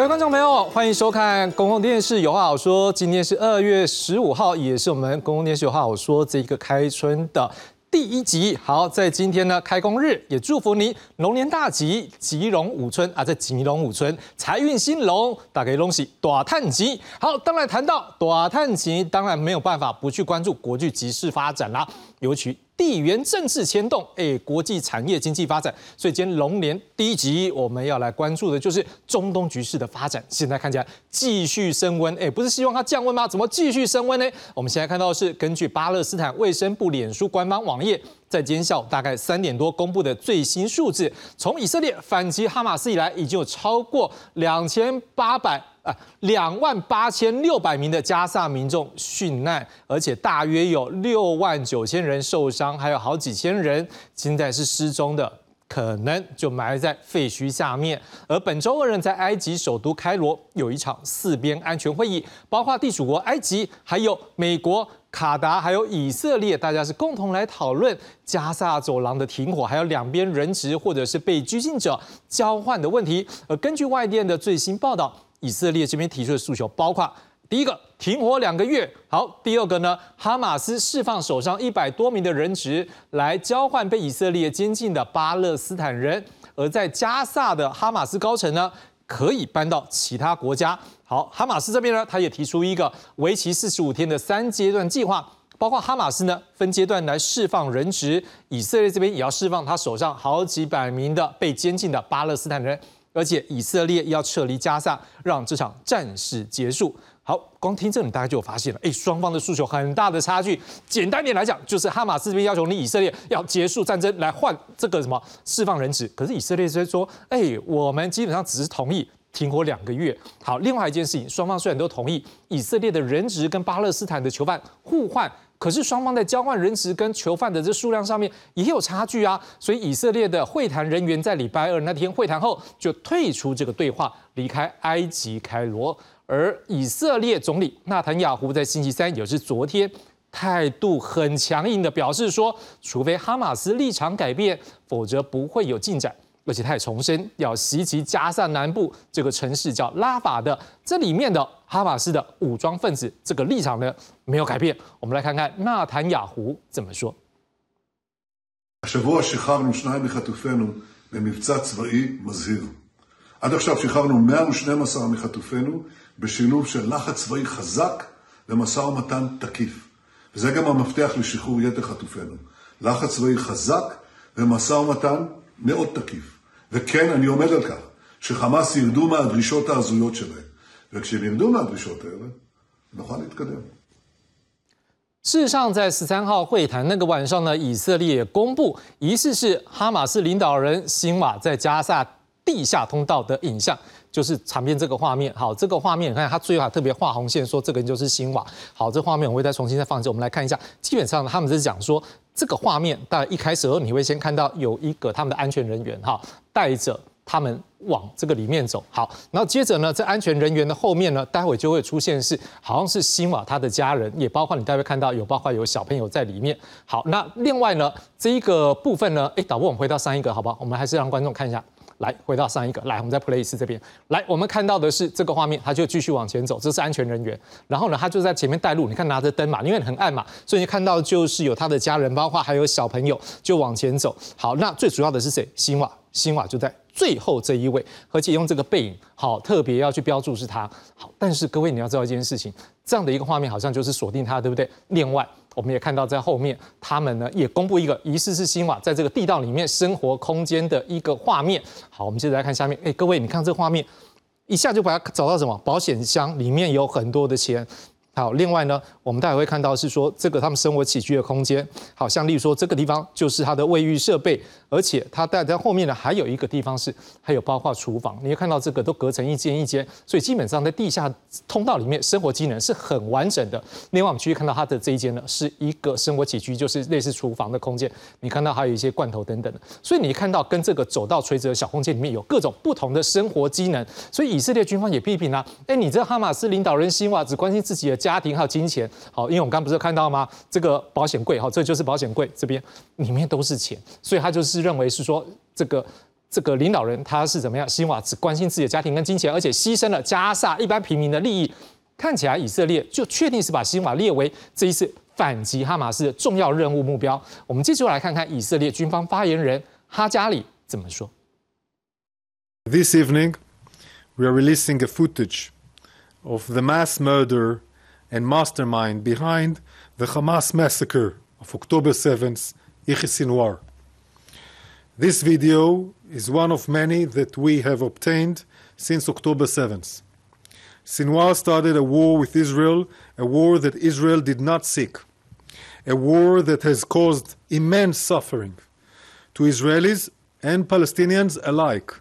各位观众朋友，欢迎收看公共电视有话好说。今天是二月十五号，也是我们公共电视有话好说这个开春的第一集。好，在今天呢开工日，也祝福你龙年大吉，吉龙五春啊，在吉龙五春，财运兴隆，大家恭喜大探吉。好，当然谈到大探吉，当然没有办法不去关注国际局势发展啦，尤其。地缘政治牵动，哎，国际产业经济发展，所以今天龙年第一集我们要来关注的就是中东局势的发展。现在看起来继续升温，哎，不是希望它降温吗？怎么继续升温呢？我们现在看到的是根据巴勒斯坦卫生部脸书官方网页。在今天下午大概三点多公布的最新数字，从以色列反击哈马斯以来，已经有超过两千八百啊两万八千六百名的加萨民众殉难，而且大约有六万九千人受伤，还有好几千人现在是失踪的，可能就埋在废墟下面。而本周二人在埃及首都开罗有一场四边安全会议，包括地主国埃及，还有美国。卡达还有以色列，大家是共同来讨论加萨走廊的停火，还有两边人质或者是被拘禁者交换的问题。而根据外电的最新报道，以色列这边提出的诉求包括：第一个，停火两个月；好，第二个呢，哈马斯释放手上一百多名的人质来交换被以色列监禁的巴勒斯坦人；而在加萨的哈马斯高层呢？可以搬到其他国家。好，哈马斯这边呢，他也提出一个为期四十五天的三阶段计划，包括哈马斯呢分阶段来释放人质，以色列这边也要释放他手上好几百名的被监禁的巴勒斯坦人，而且以色列要撤离加萨，让这场战事结束。好，光听这里大家就有发现了，哎，双方的诉求很大的差距。简单点来讲，就是哈马斯这边要求你以色列要结束战争来换这个什么释放人质，可是以色列这边说，哎，我们基本上只是同意停火两个月。好，另外一件事情，双方虽然都同意以色列的人质跟巴勒斯坦的囚犯互换，可是双方在交换人质跟囚犯的这数量上面也有差距啊。所以以色列的会谈人员在礼拜二那天会谈后就退出这个对话，离开埃及开罗。而以色列总理纳坦雅胡在星期三，也是昨天，态度很强硬的表示说，除非哈马斯立场改变，否则不会有进展。而且他也重申，要袭击加萨南部这个城市叫拉法的，这里面的哈马斯的武装分子，这个立场呢没有改变。我们来看看纳坦雅胡怎么说。עד עכשיו שחררנו 112 מחטופינו בשילוב של לחץ צבאי חזק ומשא ומתן תקיף. וזה גם המפתח לשחרור יתר חטופינו. לחץ צבאי חזק ומשא ומתן מאוד תקיף. וכן, אני עומד על כך שחמאס ירדו מהדרישות ההזויות שלהם. וכשהם ירדו מהדרישות האלה, נוכל להתקדם. 事实上，在十三号会谈那个晚上呢，以色列公布疑似是哈马斯领导人辛瓦在加萨地下通道的影像，就是场边这个画面。好，这个画面你看，他最后还特别画红线，说这个人就是新瓦。好，这画面我会再重新再放一次，我们来看一下。基本上他们是讲说， 这个画面大概一开始时候你会先看到有一个他们的安全人员哈，带着他们往这个里面走。好，然后接着呢，在安全人员的后面呢，待会就会出现是好像是新瓦他的家人，也包括你待会看到有包括有小朋友在里面。好，那另外呢，这一个部分呢，哎，导播我们回到上一个好不好？我们还是让观众看一下。来，回到上一个，来，我们在 Play 这边，来，我们看到的是这个画面，他就继续往前走，这是安全人员，然后呢，他就在前面带路，你看拿着灯嘛，因为很暗嘛，所以你看到就是有他的家人，包括还有小朋友，就往前走。好，那最主要的是谁？新瓦，新瓦就在最后这一位，而且用这个背影，好，特别要去标注是他。好，但是各位你要知道一件事情，这样的一个画面好像就是锁定他，对不对？另外。我们也看到，在后面他们呢也公布一个疑似是新瓦在这个地道里面生活空间的一个画面。好，我们接着来看下面。哎，各位，你看这画面，一下就把它找到什么？保险箱里面有很多的钱。好，另外呢，我们待会会看到是说这个他们生活起居的空间，好像例如说这个地方就是他的卫浴设备，而且他带在后面呢还有一个地方是还有包括厨房，你会看到这个都隔成一间一间，所以基本上在地下通道里面生活机能是很完整的。另外我们继续看到它的这一间呢是一个生活起居，就是类似厨房的空间，你看到还有一些罐头等等的，所以你看到跟这个走到垂直的小空间里面有各种不同的生活机能，所以以色列军方也批评啊，哎，你这哈马斯领导人辛瓦只关心自己的家家庭还有金钱，好，因为我们刚不是看到吗？这个保险柜，好，这就是保险柜，这边里面都是钱，所以他就是认为是说，这个这个领导人他是怎么样？希望只关心自己的家庭跟金钱，而且牺牲了加沙一般平民的利益。看起来以色列就确定是把新瓦列为这一次反击哈马斯的重要任务目标。我们继续来看看以色列军方发言人哈加里怎么说。This evening, we are releasing a footage of the mass murder and mastermind behind the Hamas massacre of October 7th, Yahya Sinwar. This video is one of many that we have obtained since October 7th. Sinwar started a war with Israel, a war that Israel did not seek, a war that has caused immense suffering to Israelis and Palestinians alike.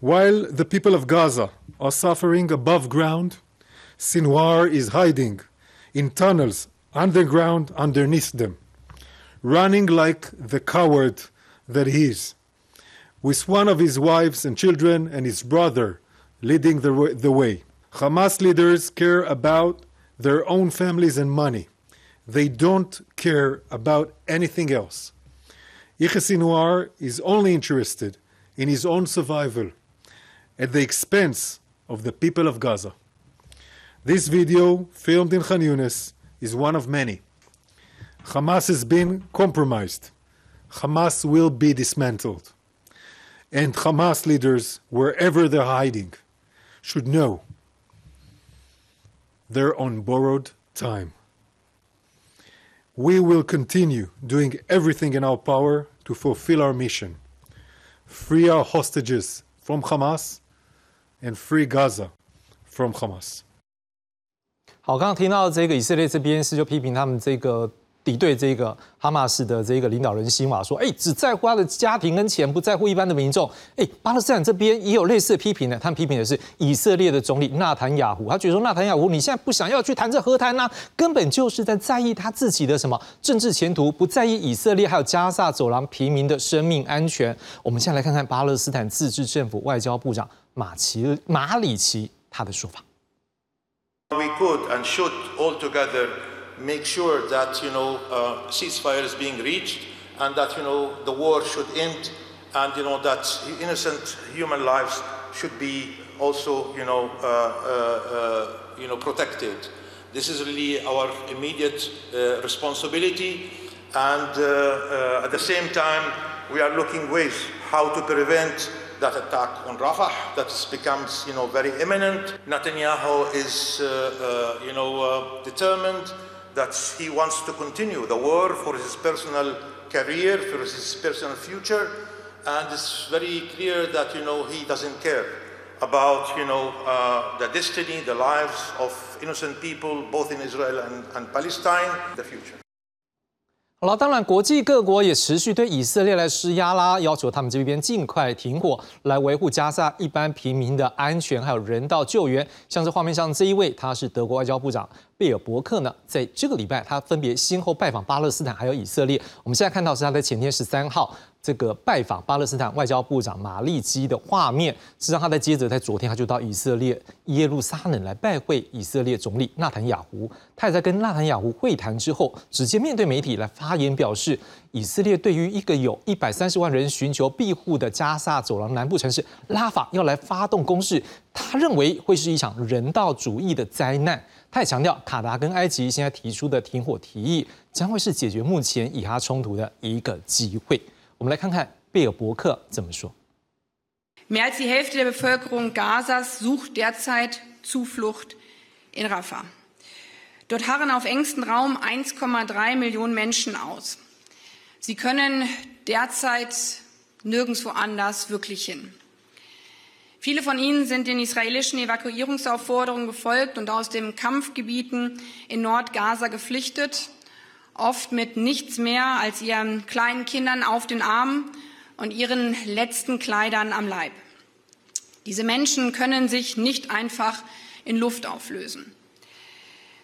While the people of Gaza are suffering above ground, Sinwar is hiding in tunnels underground underneath them, running like the coward that he is, with one of his wives and children and his brother leading the, the way. Hamas leaders care about their own families and money. They don't care about anything else. Yahya Sinwar is only interested in his own survival at the expense of the people of Gaza. This video, filmed in Khan Yunis, is one of many. Hamas has been compromised. Hamas will be dismantled. And Hamas leaders, wherever they're hiding, should know they're on borrowed time. We will continue doing everything in our power to fulfill our mission free our hostages from Hamas and free Gaza from Hamas. 好，刚刚听到这个以色列这边是就批评他们这个敌对这个哈马斯的这个领导人辛瓦说：“哎，只在乎他的家庭跟钱，不在乎一般的民众。”哎，巴勒斯坦这边也有类似的批评呢。他们批评的是以色列的总理纳坦雅胡，他觉得说纳坦雅胡你现在不想要去谈这和谈呢，根本就是在在意他自己的什么政治前途，不在意以色列还有加沙走廊平民的生命安全。我们现在来看看巴勒斯坦自治政府外交部长马奇马里奇他的说法。We could and should all together make sure that you know uh, ceasefire is being reached and that you know the war should end and you know that innocent human lives should be also you know uh, uh, uh you know protected. This is really our immediate uh, responsibility and uh, at the same time we are looking ways how to prevent that attack on Rafah that becomes, you know, very imminent. Netanyahu is, uh, uh, you know, uh, determined that he wants to continue the war for his personal career, for his personal future, and it's very clear that, you know, he doesn't care about, you know, uh, the destiny, the lives of innocent people, both in Israel and, and Palestine, the future. 好了，当然，国际各国也持续对以色列来施压啦，要求他们这边尽快停火，来维护加沙一般平民的安全，还有人道救援。像这画面上这一位，他是德国外交部长贝尔伯克呢，在这个礼拜，他分别先后拜访巴勒斯坦还有以色列。我们现在看到是他在前天十三号。这个拜访巴勒斯坦外交部长马利基的画面，实际上他在接着在昨天他就到以色列耶路撒冷来拜会以色列总理纳坦雅胡。他也在跟纳坦雅胡会谈之后，直接面对媒体来发言，表示以色列对于一个有一百三十万人寻求庇护的加沙走廊南部城市拉法要来发动攻势，他认为会是一场人道主义的灾难。他也强调，卡达跟埃及现在提出的停火提议将会是解决目前以哈冲突的一个机会。我们来看看贝尔伯克怎么说。Mehr als die Hälfte der Bevölkerung Gazas sucht derzeit Zuflucht in Rafah. Dort harren auf engstem Raum 1,3 Millionen Menschen aus. Sie können derzeit nirgendwo anders wirklich hin. Viele von ihnen sind den israelischen Evakuierungsaufforderungen gefolgt und aus den Kampfgebieten in Nordgaza geflüchtet oft mit nichts mehr als ihren kleinen Kindern auf den Armen und ihren letzten Kleidern am Leib. Diese Menschen können sich nicht einfach in Luft auflösen.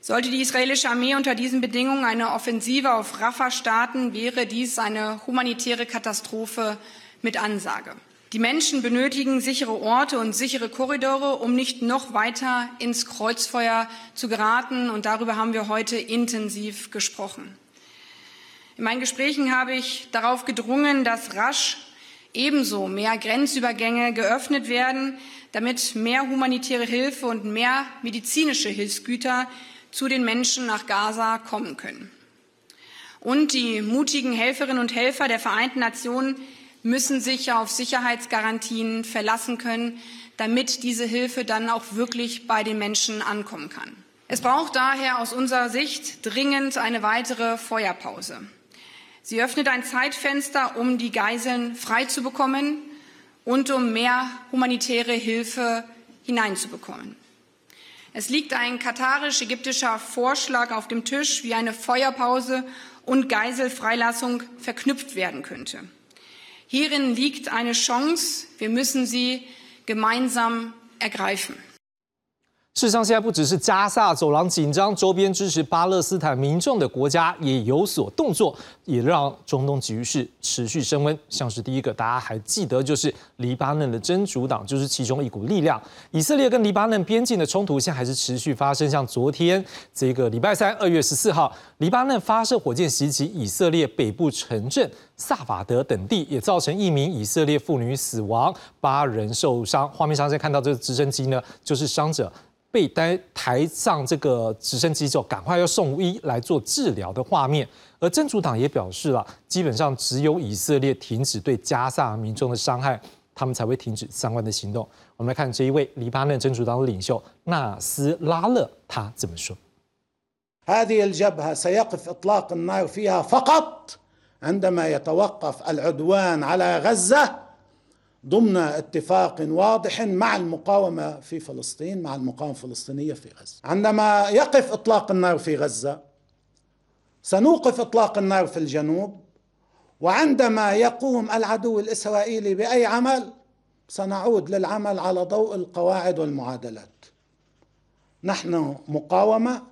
Sollte die israelische Armee unter diesen Bedingungen eine Offensive auf Rafah starten, wäre dies eine humanitäre Katastrophe mit Ansage. Die Menschen benötigen sichere Orte und sichere Korridore, um nicht noch weiter ins Kreuzfeuer zu geraten. Und darüber haben wir heute intensiv gesprochen. In meinen Gesprächen habe ich darauf gedrungen, dass rasch Ebenso mehr Grenzübergänge geöffnet werden, damit mehr humanitäre Hilfe und mehr medizinische Hilfsgüter zu den Menschen nach Gaza kommen können. Und die mutigen Helferinnen und Helfer der Vereinten Nationen müssen sich auf Sicherheitsgarantien verlassen können, damit diese Hilfe dann auch wirklich bei den Menschen ankommen kann. Es braucht daher aus unserer Sicht dringend eine weitere Feuerpause. Sie öffnet ein Zeitfenster, um die Geiseln freizubekommen und um mehr humanitäre Hilfe hineinzubekommen. Es liegt ein katarisch-ägyptischer Vorschlag auf dem Tisch, wie eine Feuerpause und Geiselfreilassung verknüpft werden könnte. Hierin liegt eine Chance. Wir müssen sie gemeinsam ergreifen. 事实上，现在不只是加萨走廊紧张，周边支持巴勒斯坦民众的国家也有所动作，也让中东局势持续升温。像是第一个，大家还记得，就是黎巴嫩的真主党，就是其中一股力量。以色列跟黎巴嫩边境的冲突现在还是持续发生。像昨天这个礼拜三，二月十四号，黎巴嫩发射火箭袭击以色列北部城镇萨法德等地，也造成一名以色列妇女死亡，八人受伤。画面上现在看到这个直升机呢，就是伤者。被带抬上这个直升机之后，赶快要送医来做治疗的画面。而真主党也表示了，基本上只有以色列停止对加萨民众的伤害，他们才会停止相关的行动。我们来看这一位黎巴嫩真主党的领袖纳斯拉勒他怎么说。هذه الجبهة سيقف إطلاق النار فيها فقط عندما يتوقف العدوان على غزة ضمن اتفاق واضح مع المقاومة في فلسطين مع المقاومة الفلسطينية في غزة. عندما يقف إطلاق النار في غزة سنوقف إطلاق النار في الجنوب وعندما يقوم العدو الإسرائيلي بأي عمل سنعود للعمل على ضوء القواعد والمعادلات. نحن مقاومة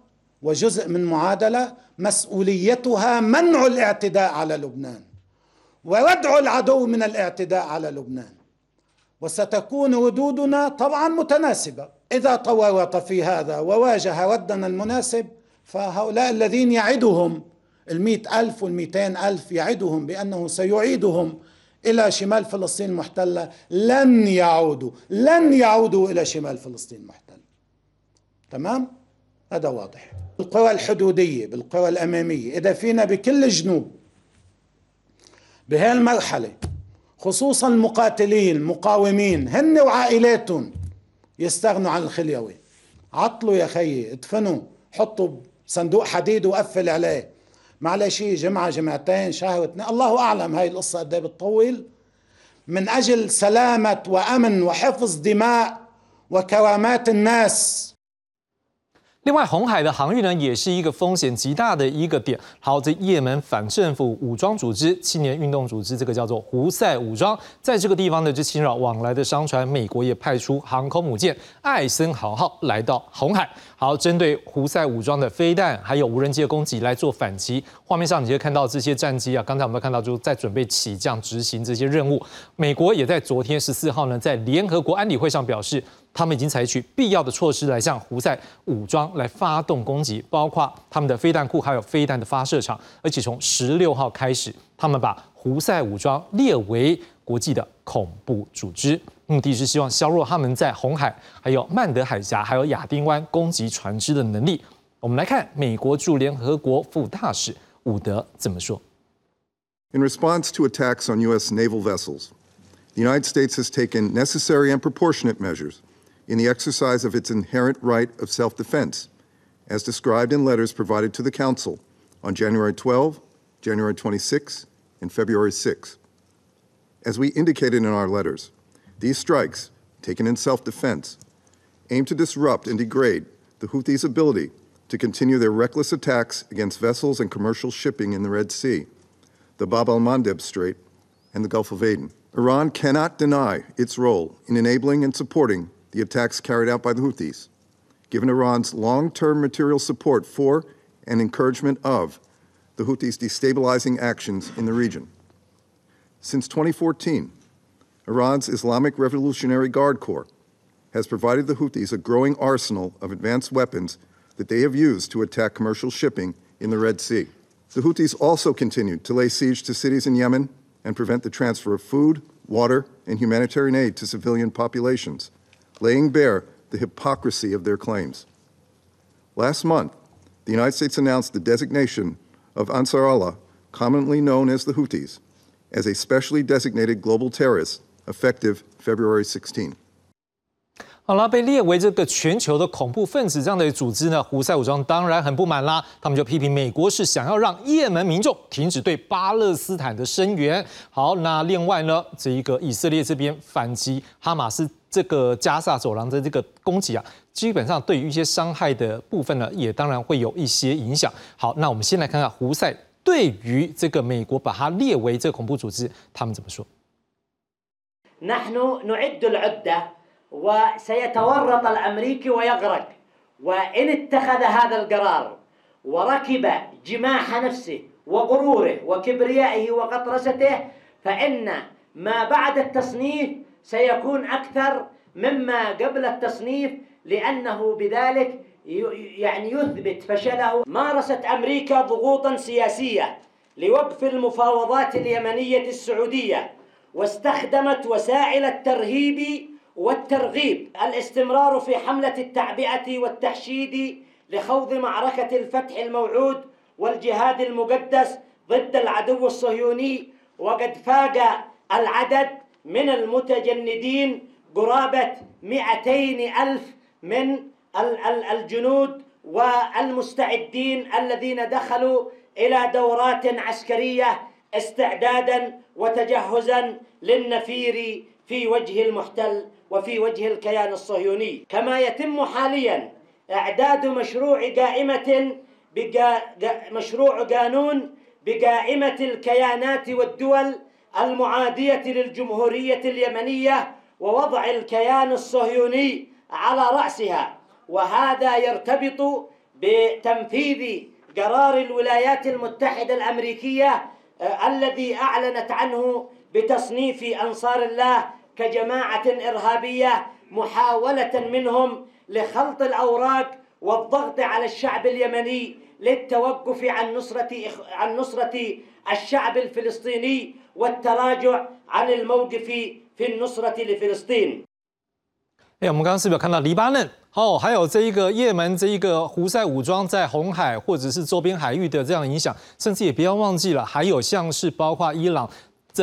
وجزء من معادلة مسؤوليتها منع الاعتداء على لبنان. ويدعو العدو من الاعتداء على لبنان. وستكون ردودنا طبعا متناسبة. إذا تورط في هذا وواجه ردنا المناسب فهؤلاء الذين يعدهم المئة ألف والمئتين ألف يعدهم بأنه سيعيدهم إلى شمال فلسطين المحتلة لن يعودوا لن يعودوا إلى شمال فلسطين المحتلة تمام؟ هذا واضح. القوى الحدودية بالقوى الأمامية إذا فينا بكل جنوب بهالمرحلة خصوصا المقاتلين المقاومين هن وعائلاتهم. يستغنوا عن الخليوي. عطلوا يا خيي ادفنوا حطوا صندوق حديد وقفل عليه. معلش جمعة جمعتين شهر اثنين. الله أعلم هاي القصة قد بتطول. من أجل سلامة وأمن وحفظ دماء وكرامات الناس. 另外，红海的航运呢，也是一个风险极大的一个点。好，这也门反政府武装组织、青年运动组织，这个叫做胡塞武装，在这个地方呢，就侵扰往来的商船。美国也派出航空母舰艾森豪号来到红海，好，针对胡塞武装的飞弹还有无人机的攻击来做反击。画面上你就看到这些战机啊，刚才我们看到，就在准备起降执行这些任务。美国也在昨天十四号呢，在联合国安理会上表示。他们已经采取必要的措施来向胡塞武装来发动攻击，包括他们的飞弹库还有飞弹的发射场。而且从十六号开始，他们把胡塞武装列为国际的恐怖组织，目的是希望削弱他们在红海、还有曼德海峡、还有亚丁湾攻击船只的能力。我们来看美国驻联合国副大使伍德怎么说。In response to attacks on U.S. naval vessels, the United States has taken necessary and proportionate measures. In the exercise of its inherent right of self defense, as described in letters provided to the Council on January 12, January 26, and February 6. As we indicated in our letters, these strikes, taken in self defense, aim to disrupt and degrade the Houthis' ability to continue their reckless attacks against vessels and commercial shipping in the Red Sea, the Bab al Mandeb Strait, and the Gulf of Aden. Iran cannot deny its role in enabling and supporting the attacks carried out by the Houthis, given Iran's long term material support for and encouragement of the Houthis' destabilizing actions in the region. Since 2014, Iran's Islamic Revolutionary Guard Corps has provided the Houthis a growing arsenal of advanced weapons that they have used to attack commercial shipping in the Red Sea. The Houthis also continued to lay siege to cities in Yemen and prevent the transfer of food, water, and humanitarian aid to civilian populations, laying bare the hypocrisy of their claims. Last month, the United States announced the designation of Ansar Allah, commonly known as the Houthis, as a specially designated global terrorist effective February 16. 好了，被列为这个全球的恐怖分子这样的组织呢，胡塞武装当然很不满啦。他们就批评美国是想要让也门民众停止对巴勒斯坦的声援。好，那另外呢，这一个以色列这边反击哈马斯这个加萨走廊的这个攻击啊，基本上对于一些伤害的部分呢，也当然会有一些影响。好，那我们先来看看胡塞对于这个美国把它列为这个恐怖组织，他们怎么说？نحن نعد العدة وسيتورط الامريكي ويغرق وان اتخذ هذا القرار وركب جماح نفسه وغروره وكبريائه وقطرسته فان ما بعد التصنيف سيكون أكثر مما قبل التصنيف لأنه بذلك يعني يثبت فشله مارست أمريكا ضغوطا سياسية لوقف المفاوضات اليمنية السعودية واستخدمت وسائل الترهيب والترغيب الاستمرار في حملة التعبئة والتحشيد لخوض معركة الفتح الموعود والجهاد المقدس ضد العدو الصهيوني وقد فاق العدد من المتجندين قرابة 200 ألف من الجنود والمستعدين الذين دخلوا إلى دورات عسكرية استعدادا وتجهزا للنفير في وجه المحتل وفي وجه الكيان الصهيوني. كما يتم حاليا إعداد مشروع قائمة بقا مشروع قانون بقائمة الكيانات والدول المعادية للجمهورية اليمنية ووضع الكيان الصهيوني على رأسها وهذا يرتبط بتنفيذ قرار الولايات المتحدة الأمريكية الذي أعلنت عنه بتصنيف أنصار الله كجماعة إرهابية محاولة منهم لخلط الأوراق والضغط على الشعب اليمني للتوقف عن نصرة عن نصرة الشعب الفلسطيني والتراجع عن الموقف في النصرة لفلسطين. 哎，我们刚刚是不是有看到黎巴嫩？哦，还有这一个也门这一个胡塞武装在红海或者是周边海域的这样影响，甚至也不要忘记了，还有像是包括伊朗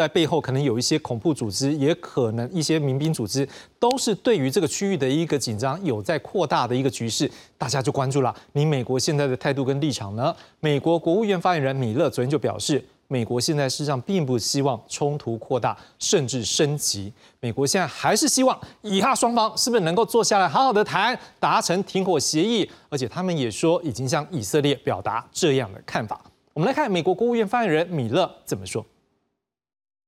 在背后可能有一些恐怖组织，也可能一些民兵组织，都是对于这个区域的一个紧张有在扩大的一个局势，大家就关注了。你美国现在的态度跟立场呢？美国国务院发言人米勒昨天就表示，美国现在事实上并不希望冲突扩大甚至升级，美国现在还是希望以哈双方是不是能够坐下来好好的谈，达成停火协议，而且他们也说已经向以色列表达这样的看法。我们来看美国国务院发言人米勒怎么说。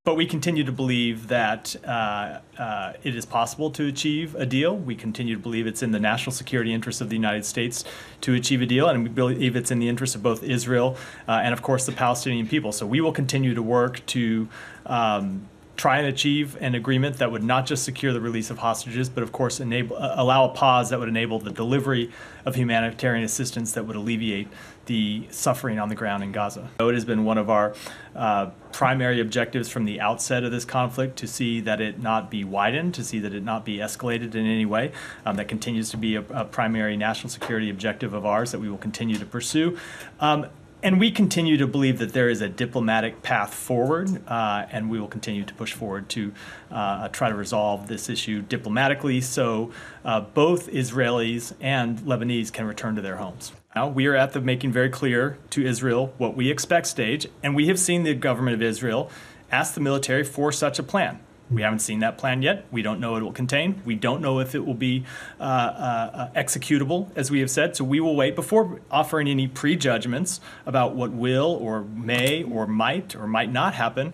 But we continue to believe that uh, uh, it is possible to achieve a deal. We continue to believe it's in the national security interest of the United States to achieve a deal, and we believe it's in the interest of both Israel uh, and, of course, the Palestinian people. So we will continue to work to. Um, try and achieve an agreement that would not just secure the release of hostages, but of course enable uh, allow a pause that would enable the delivery of humanitarian assistance that would alleviate the suffering on the ground in Gaza. So It has been one of our uh, primary objectives from the outset of this conflict to see that it not be widened, to see that it not be escalated in any way. Um, that continues to be a, a, primary national security objective of ours that we will continue to pursue. Um, and we continue to believe that there is a diplomatic path forward, uh, and we will continue to push forward to uh, try to resolve this issue diplomatically so uh, both Israelis and Lebanese can return to their homes. Now, we are at the making very clear to Israel what we expect stage, and we have seen the government of Israel ask the military for such a plan. We haven't seen that plan yet. We don't know what it will contain. We don't know if it will be uh, uh, executable, as we have said. So we will wait before offering any prejudgments about what will or may or might or might not happen.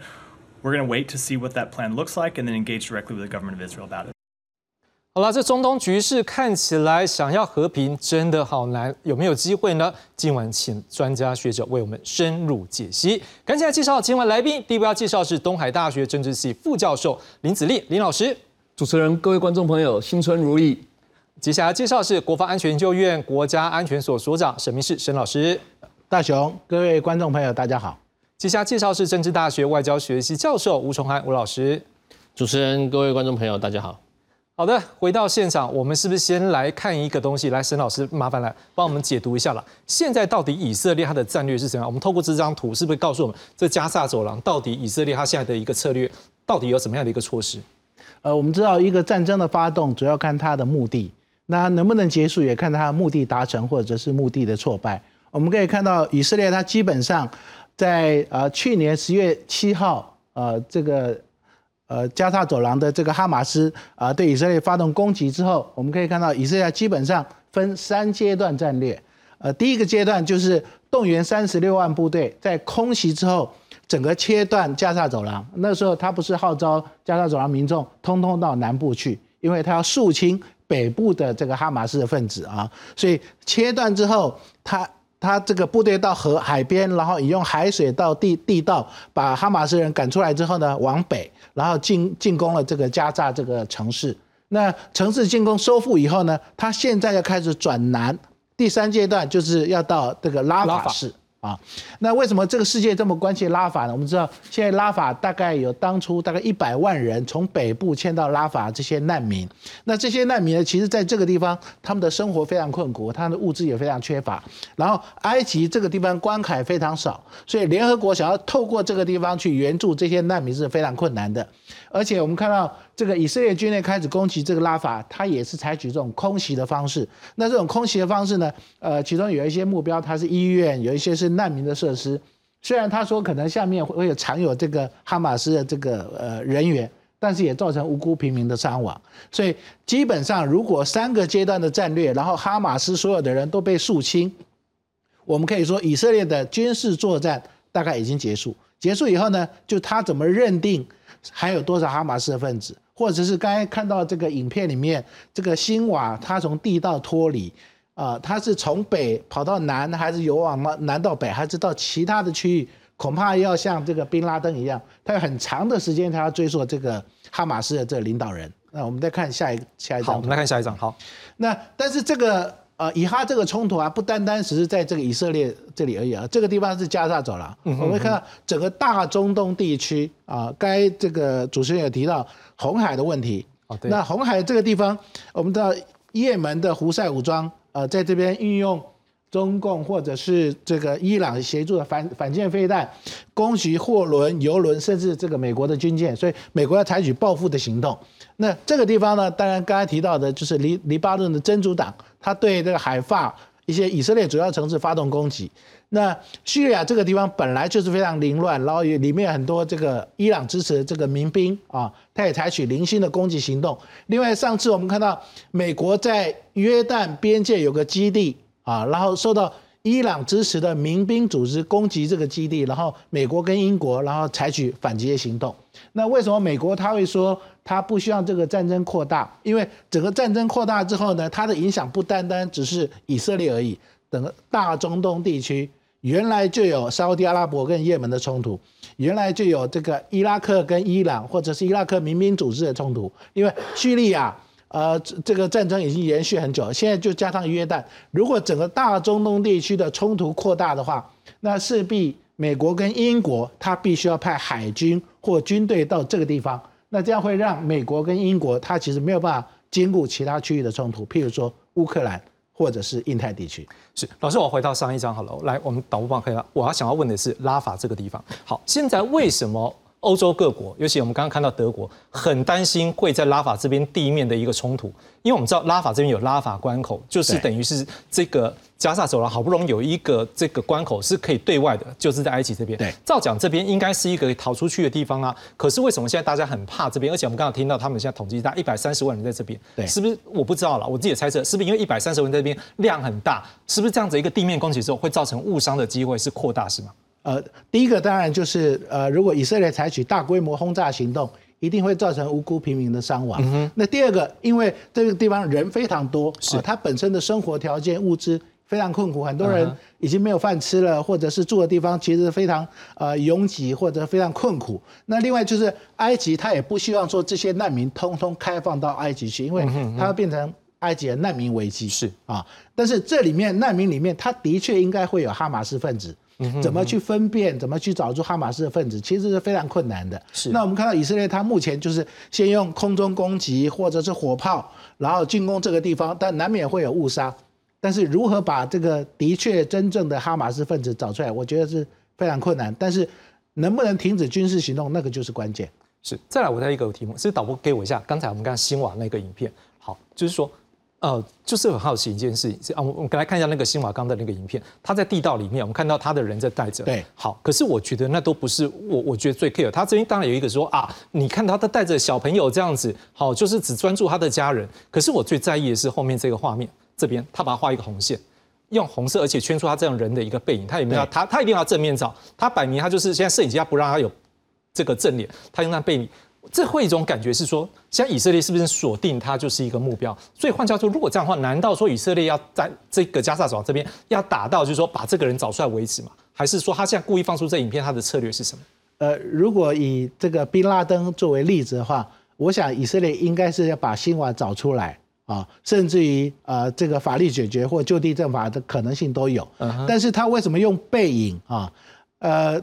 We're going to wait to see what that plan looks like and then engage directly with the government of Israel about it. 好了，这中东局势看起来想要和平真的好难，有没有机会呢？今晚请专家学者为我们深入解析。赶紧来介绍今晚来宾，第一位要介绍是东海大学政治系副教授林子立林老师。主持人、各位观众朋友，新春如意。接下来介绍是国防安全研究院国家安全所所长沈明世沈老师。大雄，各位观众朋友，大家好。接下来介绍是政治大学外交学系教授吴崇涵吴老师。主持人、各位观众朋友，大家好。好的，回到现场，我们是不是先来看一个东西？来，沈老师，麻烦来帮我们解读一下了。现在到底以色列它的战略是怎样？我们透过这张图，是不是告诉我们这加萨走廊到底以色列它现在的一个策略，到底有什么样的一个措施？呃，我们知道一个战争的发动，主要看它的目的，那能不能结束，也看它的目的达成或者是目的的挫败。我们可以看到，以色列它基本上在呃去年十月七号，呃这个。呃，加沙走廊的这个哈马斯啊，对以色列发动攻击之后，我们可以看到以色列基本上分三阶段战略。呃，第一个阶段就是动员三十六万部队，在空袭之后，整个切断加沙走廊。那时候他不是号召加沙走廊民众通通到南部去，因为他要肃清北部的这个哈马斯的分子啊，所以切断之后，他。他这个部队到河海边，然后引用海水到地地道，把哈马斯人赶出来之后呢，往北，然后进进攻了这个加扎这个城市。那城市进攻收复以后呢，他现在要开始转南，第三阶段就是要到这个拉法市。啊，那为什么这个世界这么关切拉法呢？我们知道现在拉法大概有当初大概一百万人从北部迁到拉法这些难民，那这些难民呢，其实在这个地方他们的生活非常困苦，他们的物资也非常缺乏。然后埃及这个地方关卡非常少，所以联合国想要透过这个地方去援助这些难民是非常困难的。而且我们看到这个以色列军队开始攻击这个拉法，它也是采取这种空袭的方式。那这种空袭的方式呢，呃，其中有一些目标它是医院，有一些是难民的设施。虽然他说可能下面会有藏有这个哈马斯的这个呃人员，但是也造成无辜平民的伤亡。所以基本上，如果三个阶段的战略，然后哈马斯所有的人都被肃清，我们可以说以色列的军事作战大概已经结束。结束以后呢，就他怎么认定？还有多少哈马斯的分子，或者是刚才看到这个影片里面，这个新瓦他从地道脱离，啊，他是从北跑到南，还是由往南到北，还是到其他的区域？恐怕要像这个宾拉登一样，他有很长的时间，他要追溯这个哈马斯的这个领导人。那我们再看下一下一张。好，我们来看下一张。好，那但是这个。呃，以哈这个冲突啊，不单单只是在这个以色列这里而已啊，这个地方是加沙走廊。我们看到整个大中东地区啊，该这个主持人有提到红海的问题。哦，对。那红海这个地方，我们知道也门的胡塞武装，呃，在这边运用中共或者是这个伊朗协助的反反舰飞弹攻击货轮、油轮，甚至这个美国的军舰，所以美国要采取报复的行动。那这个地方呢，当然刚才提到的就是黎黎巴嫩的真主党。他对这个海法一些以色列主要城市发动攻击。那叙利亚这个地方本来就是非常凌乱，然后也里面很多这个伊朗支持的这个民兵啊，他也采取零星的攻击行动。另外，上次我们看到美国在约旦边界有个基地啊，然后受到伊朗支持的民兵组织攻击这个基地，然后美国跟英国然后采取反击的行动。那为什么美国他会说？他不希望这个战争扩大，因为整个战争扩大之后呢，它的影响不单单只是以色列而已。整个大中东地区原来就有沙特阿拉伯跟也门的冲突，原来就有这个伊拉克跟伊朗或者是伊拉克民兵组织的冲突。因为叙利亚，呃，这个战争已经延续很久，现在就加上约旦，如果整个大中东地区的冲突扩大的话，那势必美国跟英国他必须要派海军或军队到这个地方。那这样会让美国跟英国，它其实没有办法兼顾其他区域的冲突，譬如说乌克兰或者是印太地区。是，老师，我回到上一章好了，来，我们导播帮可以了。我要想要问的是拉法这个地方。好，现在为什么？欧洲各国，尤其我们刚刚看到德国，很担心会在拉法这边地面的一个冲突，因为我们知道拉法这边有拉法关口，就是等于是这个加萨走廊好不容易有一个这个关口是可以对外的，就是在埃及这边。对，照讲这边应该是一个逃出去的地方啊。可是为什么现在大家很怕这边？而且我们刚刚听到他们现在统计大一百三十万人在这边，对，是不是？我不知道了，我自己猜测是不是因为一百三十万在这边量很大，是不是这样子一个地面攻击之后会造成误伤的机会是扩大是吗？呃，第一个当然就是呃，如果以色列采取大规模轰炸行动，一定会造成无辜平民的伤亡。那第二个，因为这个地方人非常多，是它本身的生活条件、物资非常困苦，很多人已经没有饭吃了，或者是住的地方其实非常呃拥挤或者非常困苦。那另外就是埃及，他也不希望说这些难民通通开放到埃及去，因为它会变成埃及的难民危机。是啊，但是这里面难民里面，他的确应该会有哈马斯分子。怎么去分辨，怎么去找出哈马斯的分子，其实是非常困难的。是那我们看到以色列，它目前就是先用空中攻击或者是火炮，然后进攻这个地方，但难免会有误杀。但是如何把这个的确真正的哈马斯分子找出来，我觉得是非常困难。但是能不能停止军事行动，那个就是关键。是，再来我再一个题目，是导播给我一下，刚才我们刚新网那个影片，好，就是说。呃，就是很好奇一件事情，啊，我我们来看一下那个新瓦刚的那个影片，他在地道里面，我们看到他的人在带着，对，好，可是我觉得那都不是我，我觉得最 care，他这边当然有一个说啊，你看他他带着小朋友这样子，好，就是只专注他的家人，可是我最在意的是后面这个画面，这边他把它画一个红线，用红色，而且圈出他这样人的一个背影，他也没有他他一定要正面照，他摆明他就是现在摄影机他不让他有这个正脸，他用那背影。这会一种感觉是说，像以色列是不是锁定它就是一个目标？所以换句话说，如果这样的话，难道说以色列要在这个加萨走廊这边要打到，就是说把这个人找出来为止吗？还是说他现在故意放出这影片，他的策略是什么？呃，如果以这个宾拉登作为例子的话，我想以色列应该是要把新瓦找出来啊，甚至于呃这个法律解决或就地正法的可能性都有。嗯但是他为什么用背影啊？呃，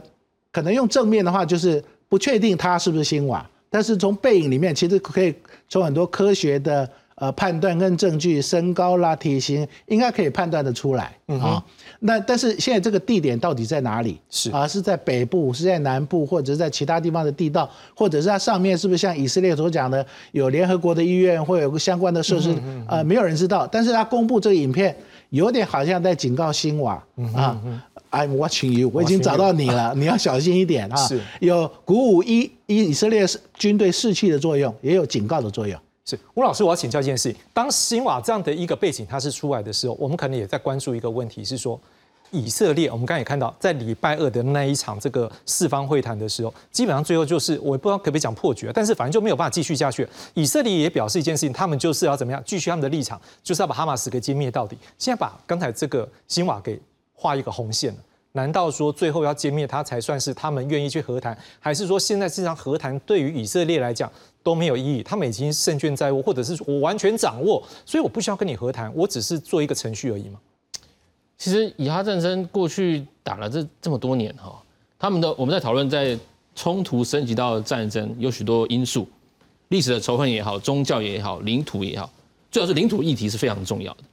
可能用正面的话，就是不确定他是不是新瓦。但是从背影里面，其实可以从很多科学的呃判断跟证据，身高啦、体型，应该可以判断得出来嗯啊。那但是现在这个地点到底在哪里？是啊，是在北部，是在南部，或者是在其他地方的地道，或者是它上面是不是像以色列所讲的，有联合国的医院，或有个相关的设施？呃，没有人知道。但是他公布这个影片，有点好像在警告新瓦啊。I'm watching you，我已经找到你了，你要小心一点啊！是，有鼓舞以以以色列军队士气的作用，也有警告的作用。是，吴老师，我要请教一件事情：当新瓦这样的一个背景它是出来的时候，我们可能也在关注一个问题，是说以色列，我们刚才也看到，在礼拜二的那一场这个四方会谈的时候，基本上最后就是我不知道可不可以讲破局，但是反正就没有办法继续下去。以色列也表示一件事情，他们就是要怎么样继续他们的立场，就是要把哈马斯给歼灭到底。现在把刚才这个新瓦给画一个红线。难道说最后要歼灭他才算是他们愿意去和谈，还是说现在这场和谈对于以色列来讲都没有意义？他们已经胜券在握，或者是我完全掌握，所以我不需要跟你和谈，我只是做一个程序而已嘛。其实以哈战争过去打了这这么多年哈，他们的我们在讨论在冲突升级到战争有许多因素，历史的仇恨也好，宗教也好，领土也好，最好是领土议题是非常重要的。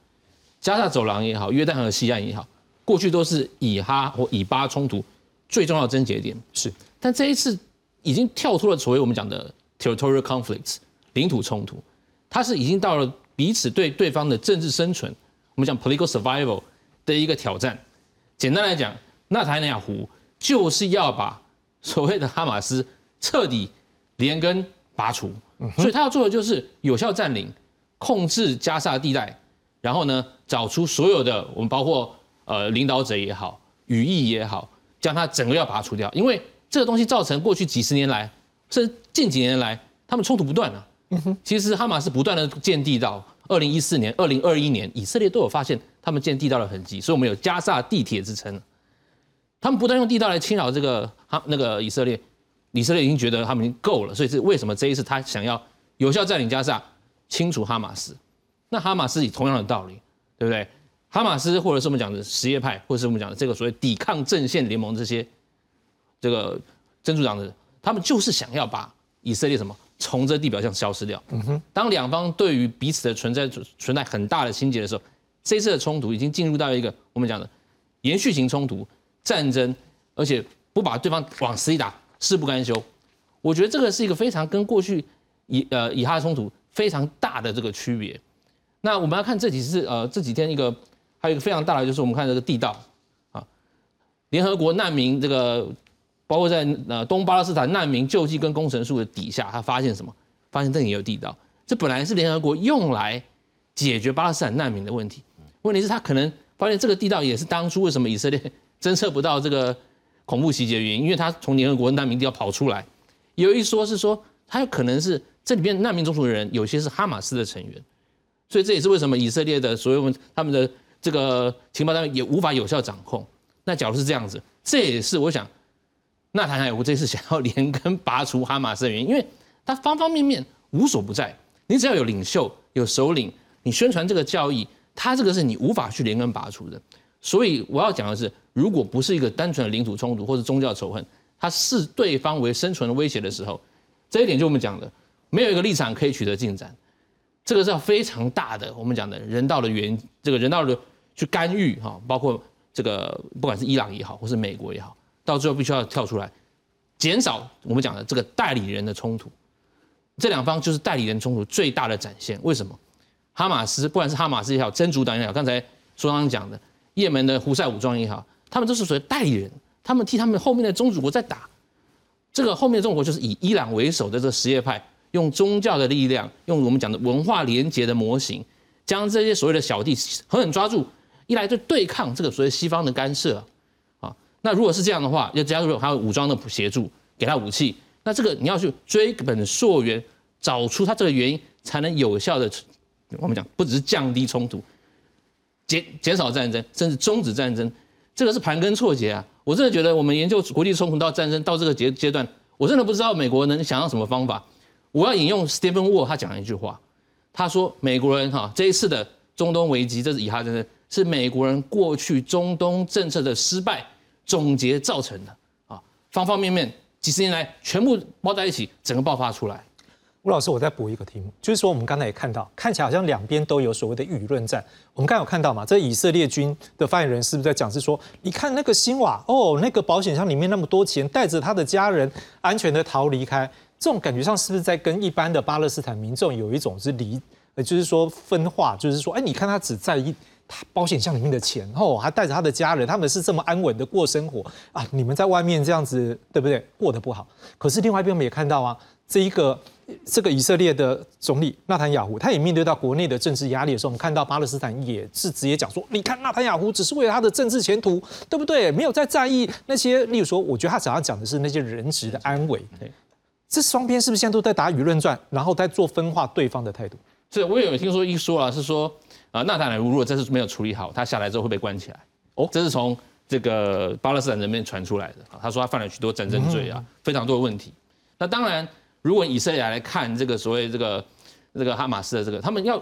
加沙走廊也好，约旦河西岸也好。过去都是以哈或以巴冲突最重要的症结点是，但这一次已经跳脱了所谓我们讲的 territorial conflicts 领土冲突，它是已经到了彼此对对方的政治生存，我们讲 political survival 的一个挑战。简单来讲，纳塔尼亚胡就是要把所谓的哈马斯彻底连根拔除，所以他要做的就是有效占领、控制加沙地带，然后呢找出所有的我们包括。呃，领导者也好，羽翼也好，将它整个要把它除掉，因为这个东西造成过去几十年来，甚至近几年来，他们冲突不断啊。其实哈马斯不断的建地道，二零一四年、二零二一年，以色列都有发现他们建地道的痕迹，所以我们有加沙地铁之称。他们不断用地道来侵扰这个哈那个以色列，以色列已经觉得他们已经够了，所以是为什么这一次他想要有效占领加沙，清除哈马斯？那哈马斯以同样的道理，对不对？哈马斯，或者是我们讲的什叶派，或者是我们讲的这个所谓抵抗阵线联盟这些，这个真主党的，他们就是想要把以色列什么从这地表上消失掉。嗯哼。当两方对于彼此的存在存在很大的心结的时候，这次的冲突已经进入到一个我们讲的延续型冲突、战争，而且不把对方往死里打，誓不甘休。我觉得这个是一个非常跟过去以呃以哈冲突非常大的这个区别。那我们要看这几次呃这几天一个。还有一个非常大的，就是我们看这个地道啊，联合国难民这个，包括在呃东巴勒斯坦难民救济跟工程术的底下，他发现什么？发现这里也有地道。这本来是联合国用来解决巴勒斯坦难民的问题，问题是他可能发现这个地道也是当初为什么以色列 侦测不到这个恐怖袭击的原因，因为他从联合国难民地要跑出来。有一说是说，他有可能是这里面难民中属的人有些是哈马斯的成员，所以这也是为什么以色列的所有他们的。这个情报单位也无法有效掌控。那假如是这样子，这也是我想，纳坦海胡这次想要连根拔除哈马斯的原因，因为他方方面面无所不在。你只要有领袖、有首领，你宣传这个教义，他这个是你无法去连根拔除的。所以我要讲的是，如果不是一个单纯的领土冲突或者宗教仇恨，它视对方为生存的威胁的时候，这一点就我们讲的，没有一个立场可以取得进展。这个是要非常大的，我们讲的人道的原这个人道的去干预哈，包括这个不管是伊朗也好，或是美国也好，到最后必须要跳出来，减少我们讲的这个代理人的冲突。这两方就是代理人冲突最大的展现。为什么？哈马斯不管是哈马斯也好，真主党也好，刚才说刚讲的，也门的胡塞武装也好，他们都是属于代理人，他们替他们后面的宗主国在打。这个后面的中国就是以伊朗为首的这个什叶派，用宗教的力量，用我们讲的文化连结的模型，将这些所谓的小弟狠狠抓住，一来就对抗这个所谓西方的干涉啊。那如果是这样的话，要加入还有武装的协助，给他武器。那这个你要去追本溯源，找出他这个原因，才能有效的，我们讲不只是降低冲突，减减少战争，甚至终止战争，这个是盘根错节啊！我真的觉得我们研究国际冲突到战争到这个阶阶段，我真的不知道美国能想到什么方法。我要引用 Stephen Wall 他讲的一句话，他说美国人哈这一次的中东危机，这是以哈战争，是美国人过去中东政策的失败总结造成的啊，方方面面。几十年来全部包在一起，整个爆发出来。吴老师，我再补一个题目，就是说我们刚才也看到，看起来好像两边都有所谓的舆论战。我们刚有看到嘛，这以色列军的发言人是不是在讲？是说，你看那个新瓦哦，那个保险箱里面那么多钱，带着他的家人安全的逃离开，这种感觉上是不是在跟一般的巴勒斯坦民众有一种是离，呃，就是说分化，就是说，哎，你看他只在意。他保险箱里面的钱，哦，还带着他的家人，他们是这么安稳的过生活啊！你们在外面这样子，对不对？过得不好。可是另外一边我们也看到啊，这一个这个以色列的总理纳坦雅胡，他也面对到国内的政治压力的时候，我们看到巴勒斯坦也是直接讲说，你看纳坦雅胡只是为了他的政治前途，对不对？没有在在意那些，例如说，我觉得他想要讲的是那些人质的安危。对，这双边是不是现在都在打舆论战，然后在做分化对方的态度？是，我也有听说一说啊，是说。啊，纳坦雅胡如果这次没有处理好，他下来之后会被关起来。哦，这是从这个巴勒斯坦人面传出来的。他说他犯了许多战争罪啊，非常多的问题。那当然，如果以色列来看这个所谓这个这个哈马斯的这个，他们要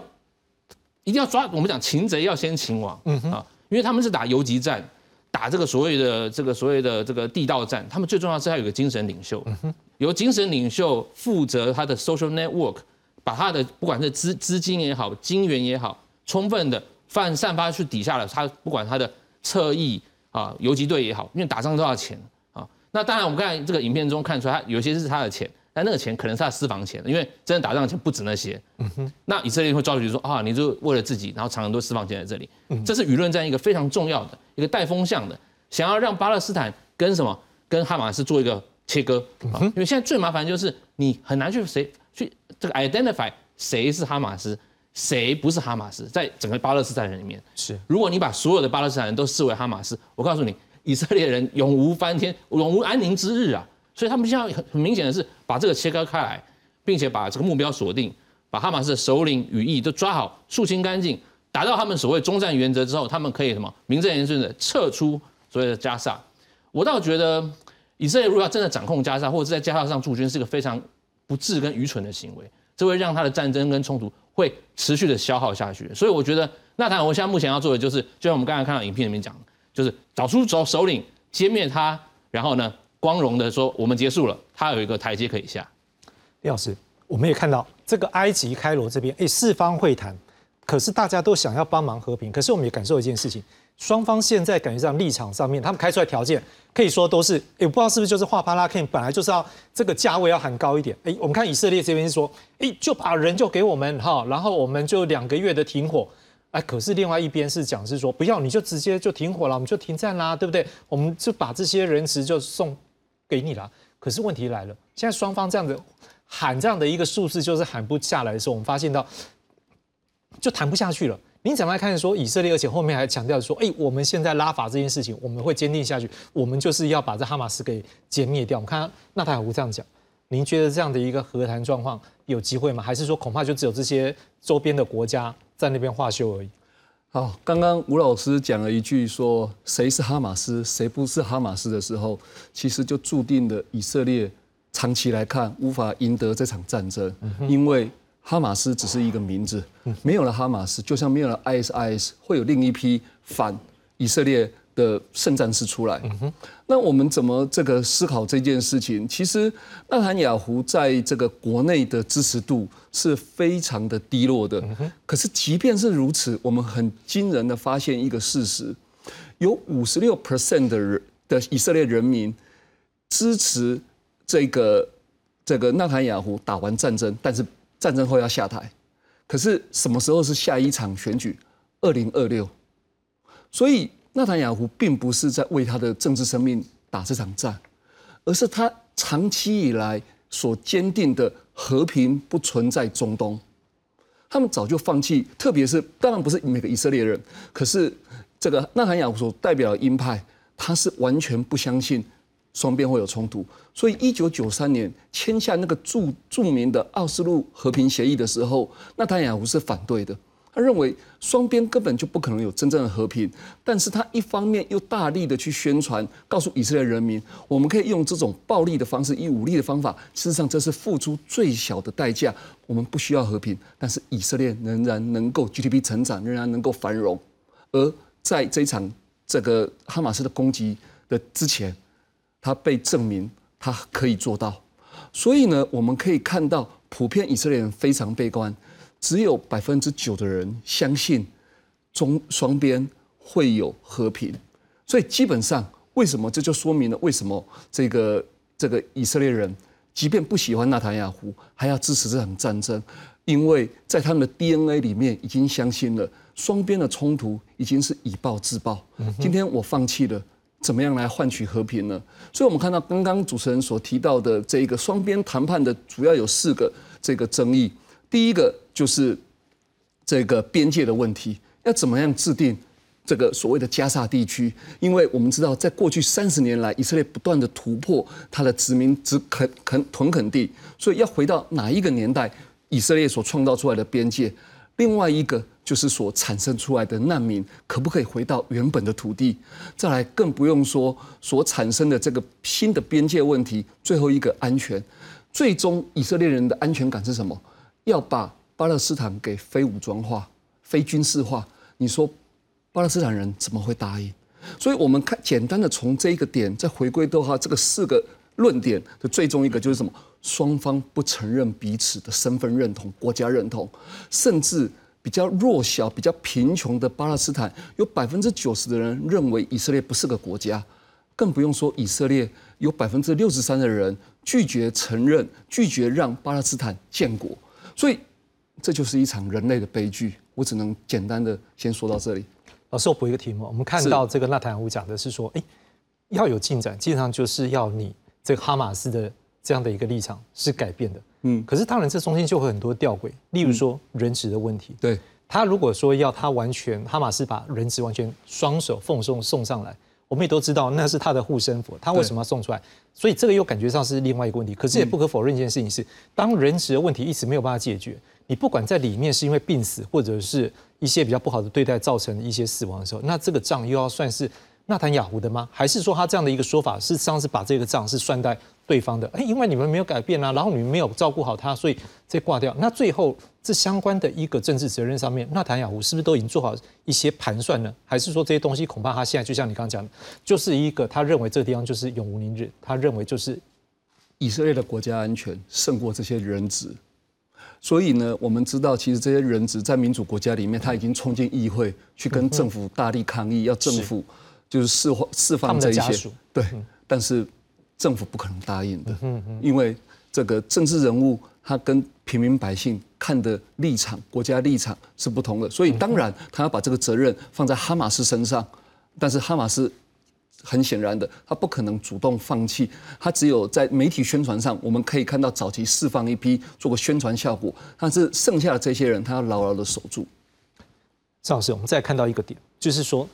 一定要抓我们讲擒贼要先擒王嗯啊，因为他们是打游击战，打这个所谓的这个所谓的这个地道战。他们最重要是要有个精神领袖，由精神领袖负责他的 social network，把他的不管是资资金也好，金源也好。充分的放散发去底下了，他不管他的侧翼啊，游击队也好，因为打仗都要钱啊。那当然，我们刚才这个影片中看出来，他有些是他的钱，但那个钱可能是他私房钱，因为真的打仗的钱不止那些。嗯哼。那以色列会抓住说啊，你就为了自己，然后藏很多私房钱在这里。嗯。这是舆论战一个非常重要的一个带风向的，想要让巴勒斯坦跟什么跟哈马斯做一个切割。嗯因为现在最麻烦就是你很难去谁去这个 identify 谁是哈马斯。谁不是哈马斯？在整个巴勒斯坦人里面，是如果你把所有的巴勒斯坦人都视为哈马斯，我告诉你，以色列人永无翻天、永无安宁之日啊！所以他们现在很很明显的是把这个切割开来，并且把这个目标锁定，把哈马斯的首领羽翼都抓好、肃清干净，达到他们所谓中战原则之后，他们可以什么名正言顺的撤出所谓的加沙。我倒觉得，以色列如果要真的掌控加沙，或者是在加沙上驻军，是个非常不智跟愚蠢的行为，这会让他的战争跟冲突。会持续的消耗下去，所以我觉得，那当然，我现在目前要做的就是，就像我们刚才看到影片里面讲，就是找出首首领，歼灭他，然后呢，光荣的说我们结束了，他有一个台阶可以下。李老师，我们也看到这个埃及开罗这边，哎，四方会谈，可是大家都想要帮忙和平，可是我们也感受一件事情。双方现在感觉上立场上面，他们开出来条件可以说都是，哎，不知道是不是就是画帕拉 K，本来就是要这个价位要喊高一点。哎，我们看以色列这边说，哎，就把人就给我们哈，然后我们就两个月的停火。哎，可是另外一边是讲是说，不要你就直接就停火了，我们就停战啦，对不对？我们就把这些人质就送给你了。可是问题来了，现在双方这样子喊这样的一个数字，就是喊不下来的时候，我们发现到就谈不下去了。您怎么来看？说以色列，而且后面还强调说，哎，我们现在拉法这件事情，我们会坚定下去，我们就是要把这哈马斯给歼灭掉。我们看纳塔尔胡这样讲，您觉得这样的一个和谈状况有机会吗？还是说恐怕就只有这些周边的国家在那边画秀而已？好，刚刚吴老师讲了一句说谁是哈马斯，谁不是哈马斯的时候，其实就注定了以色列长期来看无法赢得这场战争，因为。哈马斯只是一个名字，没有了哈马斯，就像没有了 ISIS，会有另一批反以色列的圣战士出来。那我们怎么这个思考这件事情？其实纳坦雅胡在这个国内的支持度是非常的低落的。可是即便是如此，我们很惊人的发现一个事实：有五十六 percent 的人的以色列人民支持这个这个纳坦雅胡打完战争，但是战争后要下台。可是什么时候是下一场选举？二零二六。所以纳坦雅胡并不是在为他的政治生命打这场战，而是他长期以来所坚定的和平不存在中东。他们早就放弃，特别是当然不是每个以色列人，可是这个纳坦雅胡所代表的鹰派，他是完全不相信双边会有冲突。所以一九九三年签下那个著著名的奥斯陆和平协议的时候，纳坦雅胡是反对的。他认为双边根本就不可能有真正的和平，但是他一方面又大力的去宣传，告诉以色列人民，我们可以用这种暴力的方式，以武力的方法，事实上这是付出最小的代价，我们不需要和平，但是以色列仍然能够 GDP 成长，仍然能够繁荣。而在这一场这个哈马斯的攻击的之前，他被证明他可以做到。所以呢，我们可以看到，普遍以色列人非常悲观。只有百分之九的人相信中双边会有和平，所以基本上为什么这就说明了为什么这个这个以色列人即便不喜欢纳坦雅胡，还要支持这场战争，因为在他们的 DNA 里面已经相信了双边的冲突已经是以暴制暴。今天我放弃了，怎么样来换取和平呢？所以我们看到刚刚主持人所提到的这一个双边谈判的主要有四个这个争议。第一个就是这个边界的问题，要怎么样制定这个所谓的加沙地区？因为我们知道，在过去三十年来，以色列不断的突破它的殖民殖垦垦屯垦地，所以要回到哪一个年代，以色列所创造出来的边界？另外一个就是所产生出来的难民，可不可以回到原本的土地？再来，更不用说所产生的这个新的边界问题。最后一个安全，最终以色列人的安全感是什么？要把巴勒斯坦给非武装化、非军事化，你说巴勒斯坦人怎么会答应？所以，我们看简单的从这一个点再回归的话，这个四个论点的最终一个就是什么？双方不承认彼此的身份认同、国家认同，甚至比较弱小、比较贫穷的巴勒斯坦，有百分之九十的人认为以色列不是个国家，更不用说以色列有百分之六十三的人拒绝承认、拒绝让巴勒斯坦建国。所以，这就是一场人类的悲剧。我只能简单的先说到这里。老师，我补一个题目。我们看到这个纳坦雅胡讲的是说，哎，要有进展，基本上就是要你这个哈马斯的这样的一个立场是改变的。嗯。可是当然，这中间就会很多吊诡，例如说人质的问题。对。他如果说要他完全哈马斯把人质完全双手奉送送上来。我们也都知道那是他的护身符，他为什么要送出来？所以这个又感觉上是另外一个问题。可是也不可否认一件事情是，当人质的问题一直没有办法解决，你不管在里面是因为病死，或者是一些比较不好的对待造成一些死亡的时候，那这个账又要算是纳坦雅胡的吗？还是说他这样的一个说法，事实上是把这个账是算在？对方的，哎，因为你们没有改变啊，然后你们没有照顾好他，所以这挂掉。那最后这相关的一个政治责任上面，纳坦雅胡是不是都已经做好一些盘算呢？还是说这些东西恐怕他现在就像你刚刚讲的，就是一个他认为这个地方就是永无宁日，他认为就是以色列的国家安全胜过这些人质。所以呢，我们知道其实这些人质在民主国家里面，他已经冲进议会去跟政府大力抗议，要政府就是释放释放这一些。对，但是。政府不可能答应的，因为这个政治人物他跟平民百姓看的立场、国家立场是不同的，所以当然他要把这个责任放在哈马斯身上。但是哈马斯很显然的，他不可能主动放弃，他只有在媒体宣传上，我们可以看到早期释放一批做个宣传效果，但是剩下的这些人，他要牢牢的守住。赵老师，我们再看到一个点，就是说。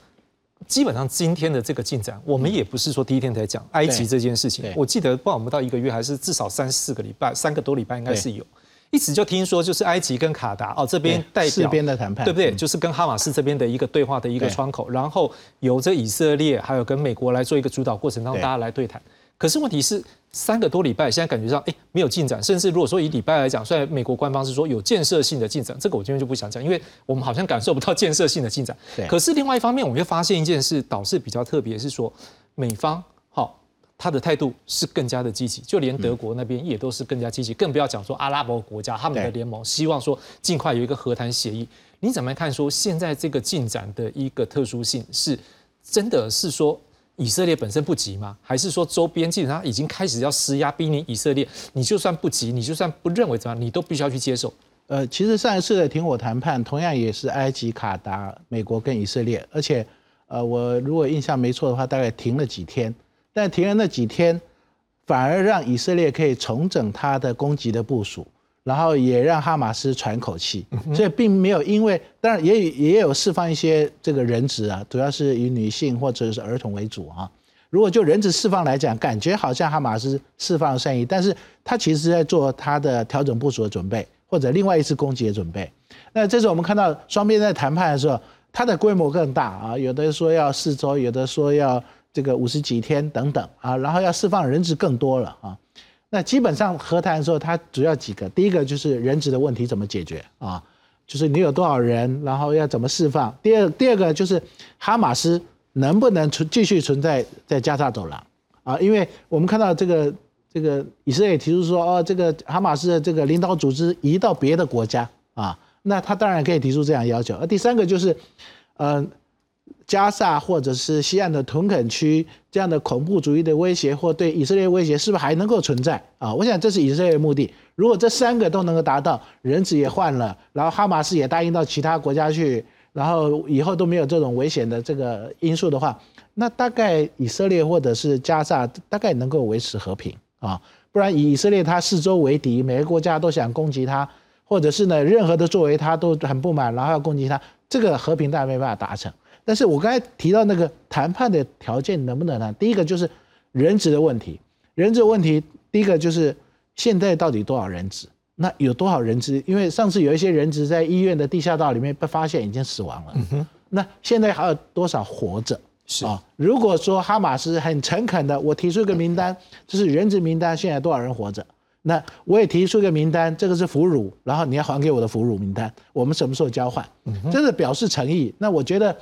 基本上今天的这个进展，我们也不是说第一天才讲埃及这件事情。我记得不，我们到一个月还是至少三四个礼拜，三个多礼拜应该是有，一直就听说就是埃及跟卡达哦这边代表边的谈判，对不对？就是跟哈马斯这边的一个对话的一个窗口，然后由这以色列还有跟美国来做一个主导过程当中，大家来对谈。可是问题是三个多礼拜，现在感觉上哎没有进展，甚至如果说以礼拜来讲，虽然美国官方是说有建设性的进展，这个我今天就不想讲，因为我们好像感受不到建设性的进展。可是另外一方面，我们又发现一件事，倒是比较特别，是说美方好。他的态度是更加的积极，就连德国那边也都是更加积极，更不要讲说阿拉伯国家他们的联盟，希望说尽快有一个和谈协议。你怎么看？说现在这个进展的一个特殊性，是真的是说以色列本身不急吗？还是说周边基本上已经开始要施压，逼你以色列，你就算不急，你就算不认为怎么样，你都必须要去接受？呃，其实上一次的停火谈判，同样也是埃及、卡达、美国跟以色列，而且呃，我如果印象没错的话，大概停了几天。但停了那几天，反而让以色列可以重整他的攻击的部署，然后也让哈马斯喘口气。所以并没有因为，当然也也有释放一些这个人质啊，主要是以女性或者是儿童为主啊。如果就人质释放来讲，感觉好像哈马斯释放善意，但是他其实是在做他的调整部署的准备，或者另外一次攻击的准备。那这次我们看到双边在谈判的时候，它的规模更大啊，有的说要四周，有的说要。这个五十几天等等啊，然后要释放人质更多了啊。那基本上和谈的时候，它主要几个，第一个就是人质的问题怎么解决啊？就是你有多少人，然后要怎么释放。第二，第二个就是哈马斯能不能存继续存在在加沙走廊啊？因为我们看到这个这个以色列提出说，哦，这个哈马斯的这个领导组织移到别的国家啊，那他当然可以提出这样要求。而第三个就是，嗯。加萨或者是西岸的屯垦区这样的恐怖主义的威胁或对以色列威胁是不是还能够存在啊？我想这是以色列的目的。如果这三个都能够达到，人质也换了，然后哈马斯也答应到其他国家去，然后以后都没有这种危险的这个因素的话，那大概以色列或者是加萨大概能够维持和平啊。不然以以色列他四周为敌，每个国家都想攻击他，或者是呢任何的作为他都很不满，然后要攻击他，这个和平大然没办法达成。但是我刚才提到那个谈判的条件能不能呢？第一个就是人质的问题，人质问题，第一个就是现在到底多少人质？那有多少人质？因为上次有一些人质在医院的地下道里面被发现已经死亡了，那现在还有多少活着？是啊，如果说哈马斯很诚恳的，我提出一个名单，就是人质名单，现在多少人活着？那我也提出一个名单，这个是俘虏，然后你要还给我的俘虏名单，我们什么时候交换？这是表示诚意。那我觉得。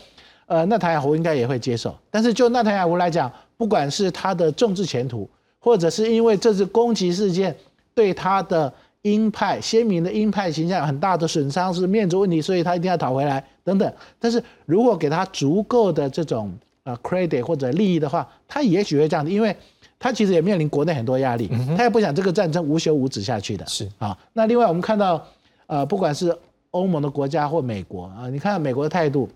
呃，纳塔雅胡应该也会接受，但是就纳塔雅胡来讲，不管是他的政治前途，或者是因为这次攻击事件对他的鹰派鲜明的鹰派形象很大的损伤，是面子问题，所以他一定要讨回来等等。但是如果给他足够的这种呃 credit 或者利益的话，他也许会这样子，因为他其实也面临国内很多压力，他也不想这个战争无休无止下去的。是啊，那另外我们看到，呃，不管是欧盟的国家或美国啊，你看美国的态度。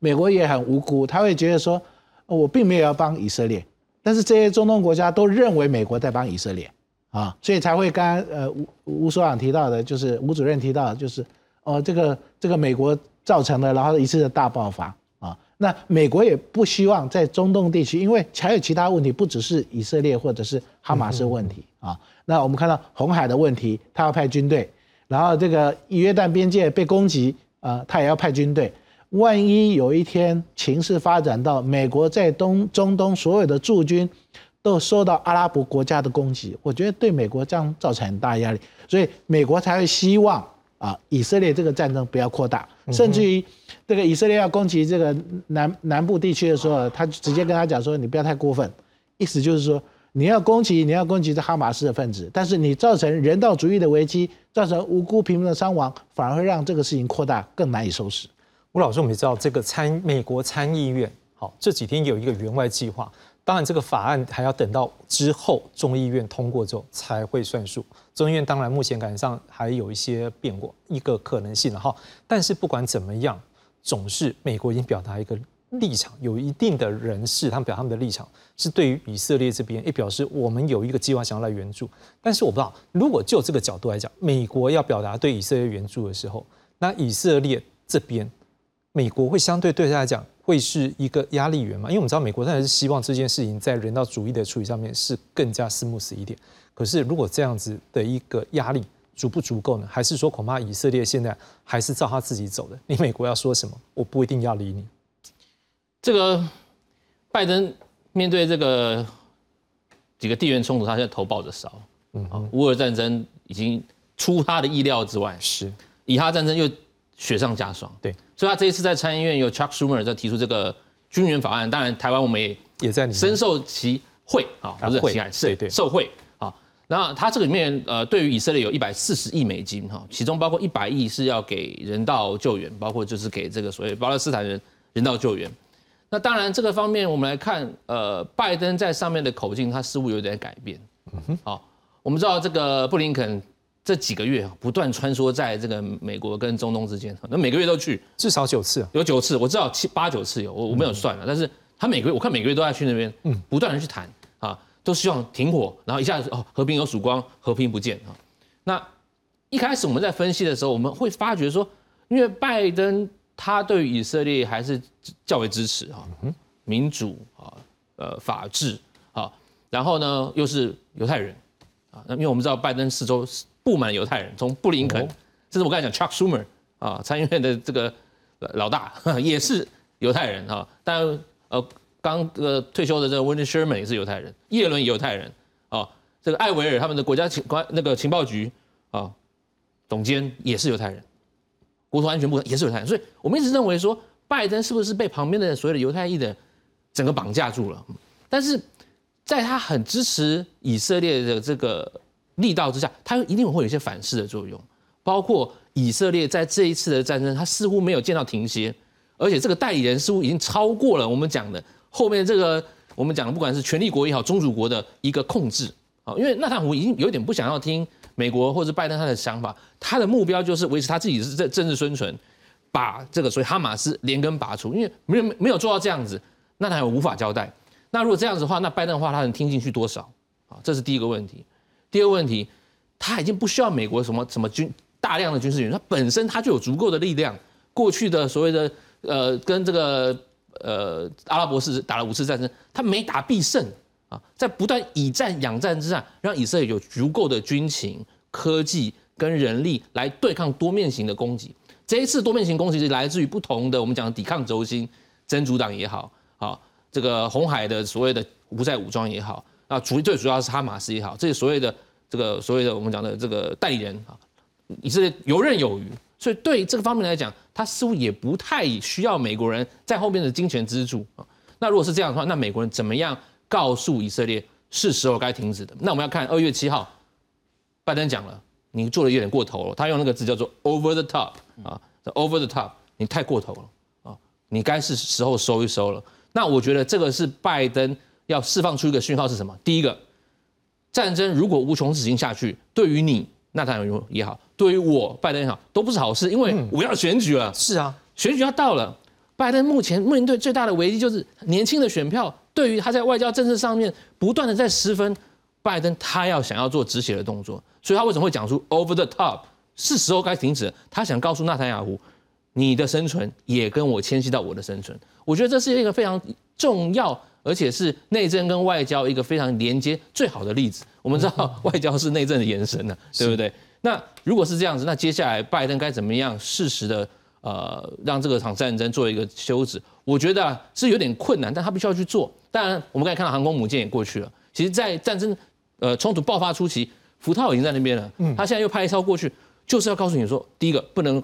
美国也很无辜，他会觉得说，我并没有要帮以色列，但是这些中东国家都认为美国在帮以色列啊，所以才会刚刚呃吴吴所长提到的，就是吴主任提到，就是哦这个这个美国造成的，然后一次的大爆发啊，那美国也不希望在中东地区，因为还有其他问题，不只是以色列或者是哈马斯问题啊，那我们看到红海的问题，他要派军队，然后这个以约旦边界被攻击啊，他也要派军队。万一有一天情势发展到美国在东中东所有的驻军都受到阿拉伯国家的攻击，我觉得对美国将造成很大压力，所以美国才会希望啊以色列这个战争不要扩大，甚至于这个以色列要攻击这个南南部地区的时候，他直接跟他讲说你不要太过分，意思就是说你要攻击你要攻击这哈马斯的分子，但是你造成人道主义的危机，造成无辜平民的伤亡，反而会让这个事情扩大更难以收拾。吴老师，我们也知道这个参美国参议院，好这几天有一个员外计划，当然这个法案还要等到之后众议院通过之后才会算数。众议院当然目前感觉上还有一些变过一个可能性了哈，但是不管怎么样，总是美国已经表达一个立场，有一定的人士他们表达他们的立场是对于以色列这边也表示我们有一个计划想要来援助，但是我不知道如果就这个角度来讲，美国要表达对以色列援助的时候，那以色列这边。美国会相对对他来讲会是一个压力源嘛？因为我们知道美国当然是希望这件事情在人道主义的处理上面是更加 smooth 一点。可是如果这样子的一个压力足不足够呢？还是说恐怕以色列现在还是照他自己走的？你美国要说什么，我不一定要理你。这个拜登面对这个几个地缘冲突，他现在头抱着烧。嗯，啊，乌俄战争已经出他的意料之外，是以哈战争又雪上加霜。对，所以他这一次在参议院有 Chuck Schumer 在提出这个军援法案，当然台湾我们也也在深受其惠啊，不是会其害，是受惠啊。那他这个里面呃，对于以色列有一百四十亿美金哈，其中包括一百亿是要给人道救援，包括就是给这个所谓巴勒斯坦人人道救援。那当然这个方面我们来看，呃，拜登在上面的口径他似乎有点改变。好，我们知道这个布林肯这几个月啊不断穿梭在这个美国跟中东之间，那每个月都去，至少九次，有九次，我知道七八九次有，我我没有算了，但是他每个月我看每个月都在去那边，嗯，不断的去谈啊，都希望停火，然后一下子哦和平有曙光，和平不见啊。那一开始我们在分析的时候，我们会发觉说，因为拜登他对于以色列还是较为支持哈，民主啊，呃，法治啊，然后呢又是犹太人啊，那因为我们知道拜登四周布满犹太人，从布林肯，甚至我刚才讲 Chuck Schumer 啊，参议院的这个老大 也是犹太人啊，但呃刚呃退休的这个 Wendy Sherman 也是犹太人，耶伦犹太人啊，这个艾维尔他们的国家情关那个情报局啊总监也是犹太人。国土安全部也是犹太人，所以我们一直认为说，拜登是不是被旁边的所有的犹太裔的整个绑架住了？但是在他很支持以色列的这个力道之下，他一定会有一些反噬的作用，包括以色列在这一次的战争，他似乎没有见到停歇，而且这个代理人似乎已经超过了我们讲的后面这个我们讲的不管是权力国也好，宗主国的一个控制啊，因为纳坦胡已经有点不想要听。美国或者拜登他的想法，他的目标就是维持他自己的政政治生存，把这个所以哈马斯连根拔除，因为没有没有做到这样子，那他无法交代。那如果这样子的话，那拜登的话他能听进去多少？啊，这是第一个问题。第二个问题，他已经不需要美国什么什么军大量的军事援助，他本身他就有足够的力量。过去的所谓的呃跟这个呃阿拉伯士打了五次战争，他每打必胜。啊，在不断以战养战之下，让以色列有足够的军情、科技跟人力来对抗多面型的攻击。这一次多面型攻击是来自于不同的，我们讲抵抗轴心，真主党也好，啊，这个红海的所谓的无在武装也好，啊，主最主要是哈马斯也好，这些所谓的这个所谓的我们讲的这个代理人啊，以色列游刃有余。所以对这个方面来讲，他似乎也不太需要美国人在后面的金钱资助啊。那如果是这样的话，那美国人怎么样？告诉以色列是时候该停止的。那我们要看二月七号，拜登讲了，你做的有点过头了。他用那个字叫做 “over the top” 啊，“over the top”，你太过头了啊，你该是时候收一收了。那我觉得这个是拜登要释放出一个讯号是什么？第一个，战争如果无穷止境下去，对于你纳坦雅也好，对于我拜登也好，都不是好事，因为我要选举了。是啊，选举要到了，拜登目前面对最大的危机就是年轻的选票。对于他在外交政策上面不断的在失分，拜登他要想要做止血的动作，所以他为什么会讲出 over the top，是时候该停止。他想告诉纳坦雅胡，你的生存也跟我牵系到我的生存。我觉得这是一个非常重要，而且是内政跟外交一个非常连接最好的例子。我们知道 外交是内政的延伸呢，对不对？那如果是这样子，那接下来拜登该怎么样适时的？呃，让这个场战争做一个休止，我觉得是有点困难，但他必须要去做。当然，我们刚才看到航空母舰也过去了。其实，在战争呃冲突爆发初期，福特已经在那边了。嗯，他现在又派一艘过去，就是要告诉你说，第一个不能，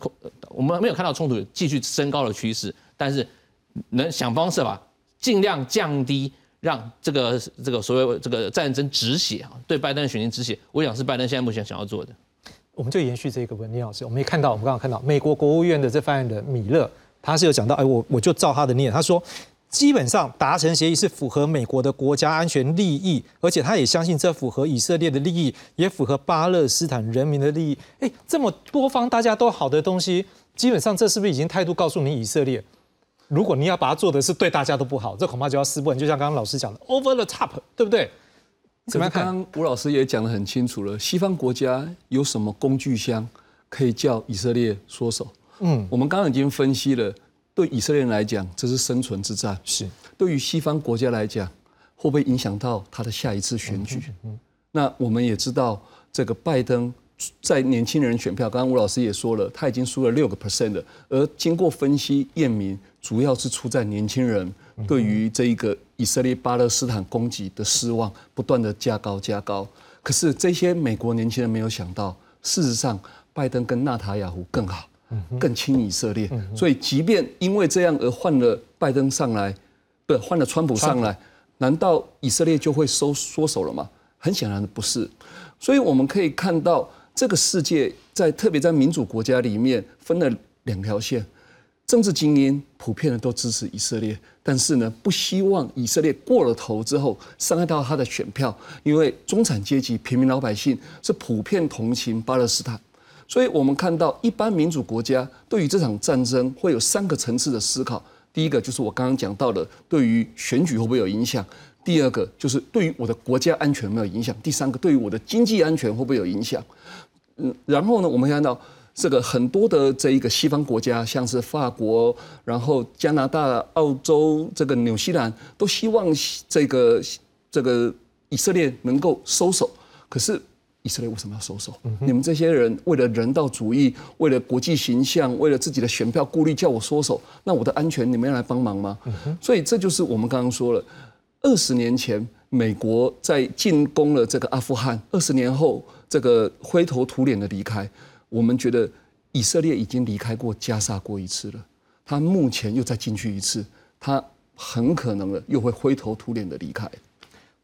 我们没有看到冲突继续升高的趋势，但是能想方设法尽量降低，让这个这个所谓这个战争止血啊，对拜登的选情止血，我想是拜登现在目前想要做的。我们就延续这个问题，老师，我们也看到，我们刚刚看到美国国务院的这发言人米勒，他是有讲到，哎，我我就照他的念，他说，基本上达成协议是符合美国的国家安全利益，而且他也相信这符合以色列的利益，也符合巴勒斯坦人民的利益。哎，这么多方大家都好的东西，基本上这是不是已经态度告诉你以色列，如果你要把它做的是对大家都不好，这恐怕就要撕破。就像刚刚老师讲的，over the top，对不对？怎么样？刚刚吴老师也讲得很清楚了。西方国家有什么工具箱可以叫以色列缩手？嗯，我们刚刚已经分析了，对以色列人来讲，这是生存之战；是对于西方国家来讲，会不会影响到他的下一次选举？嗯，那我们也知道，这个拜登在年轻人选票，刚刚吴老师也说了，他已经输了六个 percent 了。而经过分析验明，主要是出在年轻人对于这一个以色列巴勒斯坦攻击的失望，不断的加高加高。可是这些美国年轻人没有想到，事实上拜登跟纳塔雅胡更好，更亲以色列。所以即便因为这样而换了拜登上来，不换了川普上来，难道以色列就会收缩手了吗？很显然的不是。所以我们可以看到。这个世界在特别在民主国家里面分了两条线，政治精英普遍的都支持以色列，但是呢不希望以色列过了头之后伤害到他的选票，因为中产阶级、平民老百姓是普遍同情巴勒斯坦，所以我们看到一般民主国家对于这场战争会有三个层次的思考，第一个就是我刚刚讲到的，对于选举会不会有影响？第二个就是对于我的国家安全有没有影响？第三个对于我的经济安全会不会有影响？嗯，然后呢，我们看到这个很多的这一个西方国家，像是法国，然后加拿大、澳洲、这个纽西兰，都希望这个这个以色列能够收手。可是以色列为什么要收手？你们这些人为了人道主义，为了国际形象，为了自己的选票顾虑，叫我收手，那我的安全你们要来帮忙吗？所以这就是我们刚刚说了，二十年前美国在进攻了这个阿富汗，二十年后。这个灰头土脸的离开，我们觉得以色列已经离开过加沙过一次了，他目前又再进去一次，他很可能的又会灰头土脸的离开。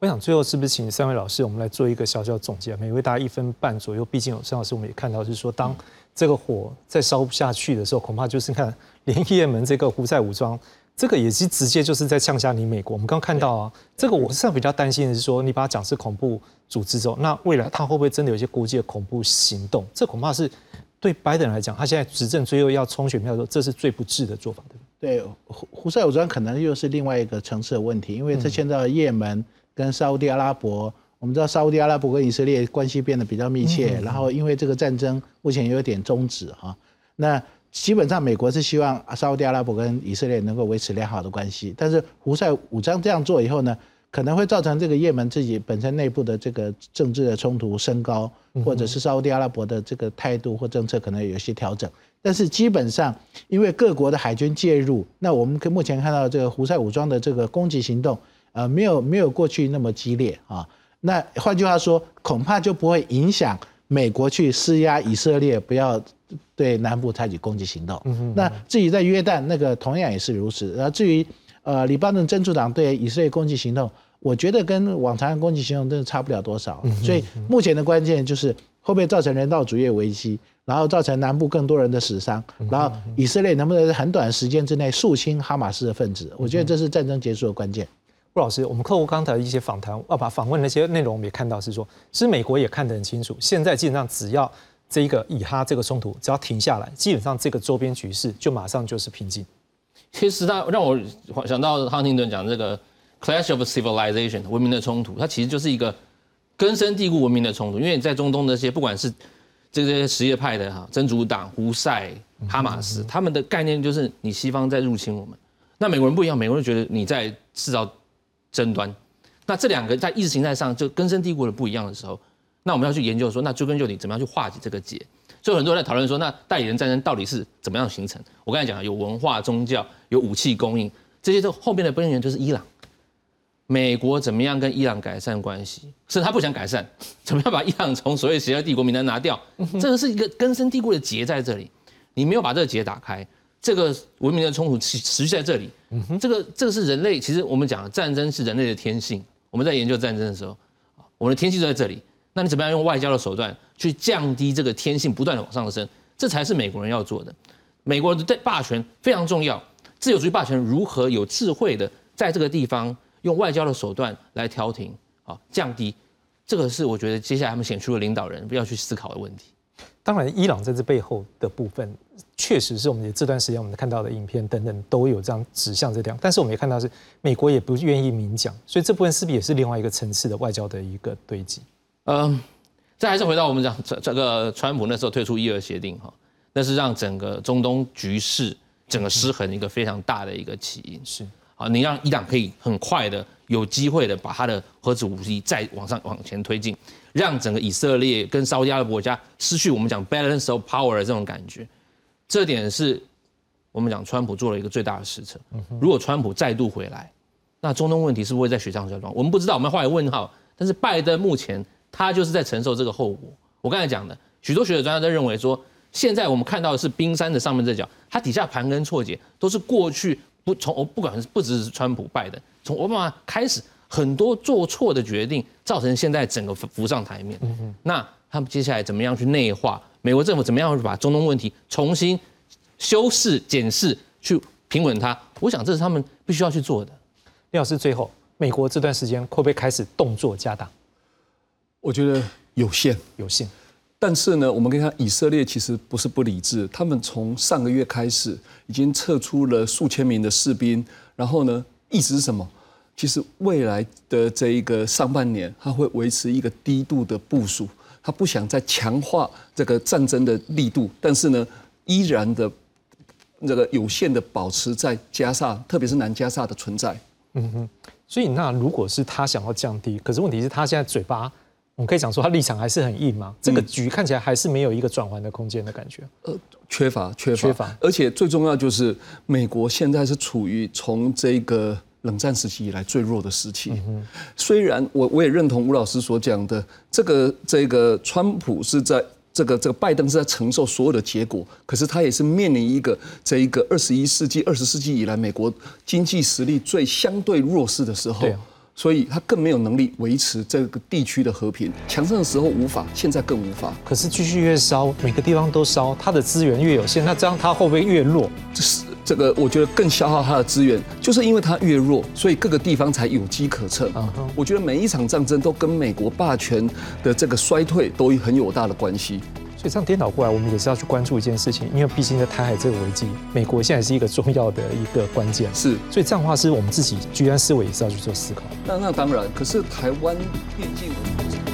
我想最后是不是请三位老师，我们来做一个小小总结？每位大家一分半左右，毕竟有三老师我们也看到，是说当这个火再烧不下去的时候，恐怕就是看连夜门这个胡塞武装。这个也是直接就是在呛下你美国。我们刚刚看到啊，这个我是比较担心的是说，你把它讲是恐怖组织之后，那未来它会不会真的有一些国际的恐怖行动？这恐怕是对拜登来讲，他现在执政最后要冲选票的时候，这是最不智的做法，对对？胡胡塞武装可能又是另外一个层次的问题，因为这牵到也门跟沙地阿拉伯。我们知道沙地阿拉伯跟以色列关系变得比较密切，然后因为这个战争目前有点终止哈，那。基本上，美国是希望沙地阿拉伯跟以色列能够维持良好的关系。但是胡塞武装这样做以后呢，可能会造成这个也门自己本身内部的这个政治的冲突升高，或者是沙地阿拉伯的这个态度或政策可能有些调整。但是基本上，因为各国的海军介入，那我们跟目前看到这个胡塞武装的这个攻击行动，呃，没有没有过去那么激烈啊。那换句话说，恐怕就不会影响美国去施压以色列不要。对南部采取攻击行动，那至于在约旦那个同样也是如此。然后至于呃黎巴嫩真主党对以色列攻击行动，我觉得跟往常的攻击行动真的差不了多少。所以目前的关键就是会不会造成人道主义危机，然后造成南部更多人的死伤，然后以色列能不能在很短时间之内肃清哈马斯的分子？我觉得这是战争结束的关键。顾老师，我们客户刚才一些访谈，啊把访问那些内容，我们也看到是说，其实美国也看得很清楚，现在基本上只要。这一个以哈这个冲突只要停下来，基本上这个周边局势就马上就是平静。其实他让我想到哈廷顿讲这个 clash of civilization 文明的冲突，它其实就是一个根深蒂固文明的冲突。因为在中东那些不管是这些什叶派的哈真主党、胡塞、哈马斯，他们的概念就是你西方在入侵我们。那美国人不一样，美国人觉得你在制造争端。那这两个在意识形态上就根深蒂固的不一样的时候。那我们要去研究说，那追根究底，怎么样去化解这个结？所以很多人在讨论说，那代理人战争到底是怎么样形成？我刚才讲了，有文化、宗教，有武器供应，这些都后面的根源就是伊朗。美国怎么样跟伊朗改善关系？是他不想改善，怎么样把伊朗从所谓邪恶帝国名单拿掉？这个是一个根深蒂固的结在这里。你没有把这个结打开，这个文明的冲突持持续在这里。嗯这个这个是人类，其实我们讲战争是人类的天性。我们在研究战争的时候，我们的天性就在这里。那你怎么样用外交的手段去降低这个天性不断的往上升？这才是美国人要做的。美国的霸权非常重要，自由主义霸权如何有智慧的在这个地方用外交的手段来调停啊，降低，这个是我觉得接下来他们选出的领导人要去思考的问题。当然，伊朗在这背后的部分，确实是我们这段时间我们看到的影片等等都有这样指向这样，但是我们也看到是美国也不愿意明讲，所以这部分势必也是另外一个层次的外交的一个堆积。嗯，这还是回到我们讲这这个川普那时候退出伊尔协定哈，那是让整个中东局势整个失衡一个非常大的一个起因。是，啊，你让伊朗可以很快的有机会的把他的核子武器再往上往前推进，让整个以色列跟沙特阿拉伯家失去我们讲 balance of power 的这种感觉，这点是我们讲川普做了一个最大的失策。如果川普再度回来，那中东问题是不是会在雪上加霜？我们不知道，我们画一个问号。但是拜登目前他就是在承受这个后果。我刚才讲的，许多学者专家都认为说，现在我们看到的是冰山的上面这角，它底下盘根错节，都是过去不从不管是不只是川普拜登，从奥巴马开始很多做错的决定，造成现在整个浮上台面。那他们接下来怎么样去内化？美国政府怎么样去把中东问题重新修饰、检视、去平稳它？我想这是他们必须要去做的。李老师，最后，美国这段时间会不会开始动作加大？我觉得有限，有限。但是呢，我们可以看以色列其实不是不理智，他们从上个月开始已经撤出了数千名的士兵，然后呢，意思是什么？其实未来的这一个上半年，它会维持一个低度的部署，他不想再强化这个战争的力度，但是呢，依然的这个有限的保持在加沙，特别是南加沙的存在。嗯哼，所以那如果是他想要降低，可是问题是他现在嘴巴，我们可以讲说他立场还是很硬嘛？这个局看起来还是没有一个转换的空间的感觉。呃，缺乏，缺乏，缺乏。而且最重要就是美国现在是处于从这个冷战时期以来最弱的时期。虽然我我也认同吴老师所讲的，这个这个川普是在。这个这个拜登是在承受所有的结果，可是他也是面临一个这一个二十一世纪、二十世纪以来美国经济实力最相对弱势的时候，所以他更没有能力维持这个地区的和平。强盛的时候无法，现在更无法。可是继续越烧，每个地方都烧，它的资源越有限，那这样它会不会越弱？这是。这个我觉得更消耗它的资源，就是因为它越弱，所以各个地方才有机可乘。我觉得每一场战争都跟美国霸权的这个衰退都很有大的关系。所以这样颠倒过来，我们也是要去关注一件事情，因为毕竟在台海这个危机，美国现在是一个重要的一个关键。是，所以这样的话，是我们自己居安思危也是要去做思考。那那当然，可是台湾毕竟。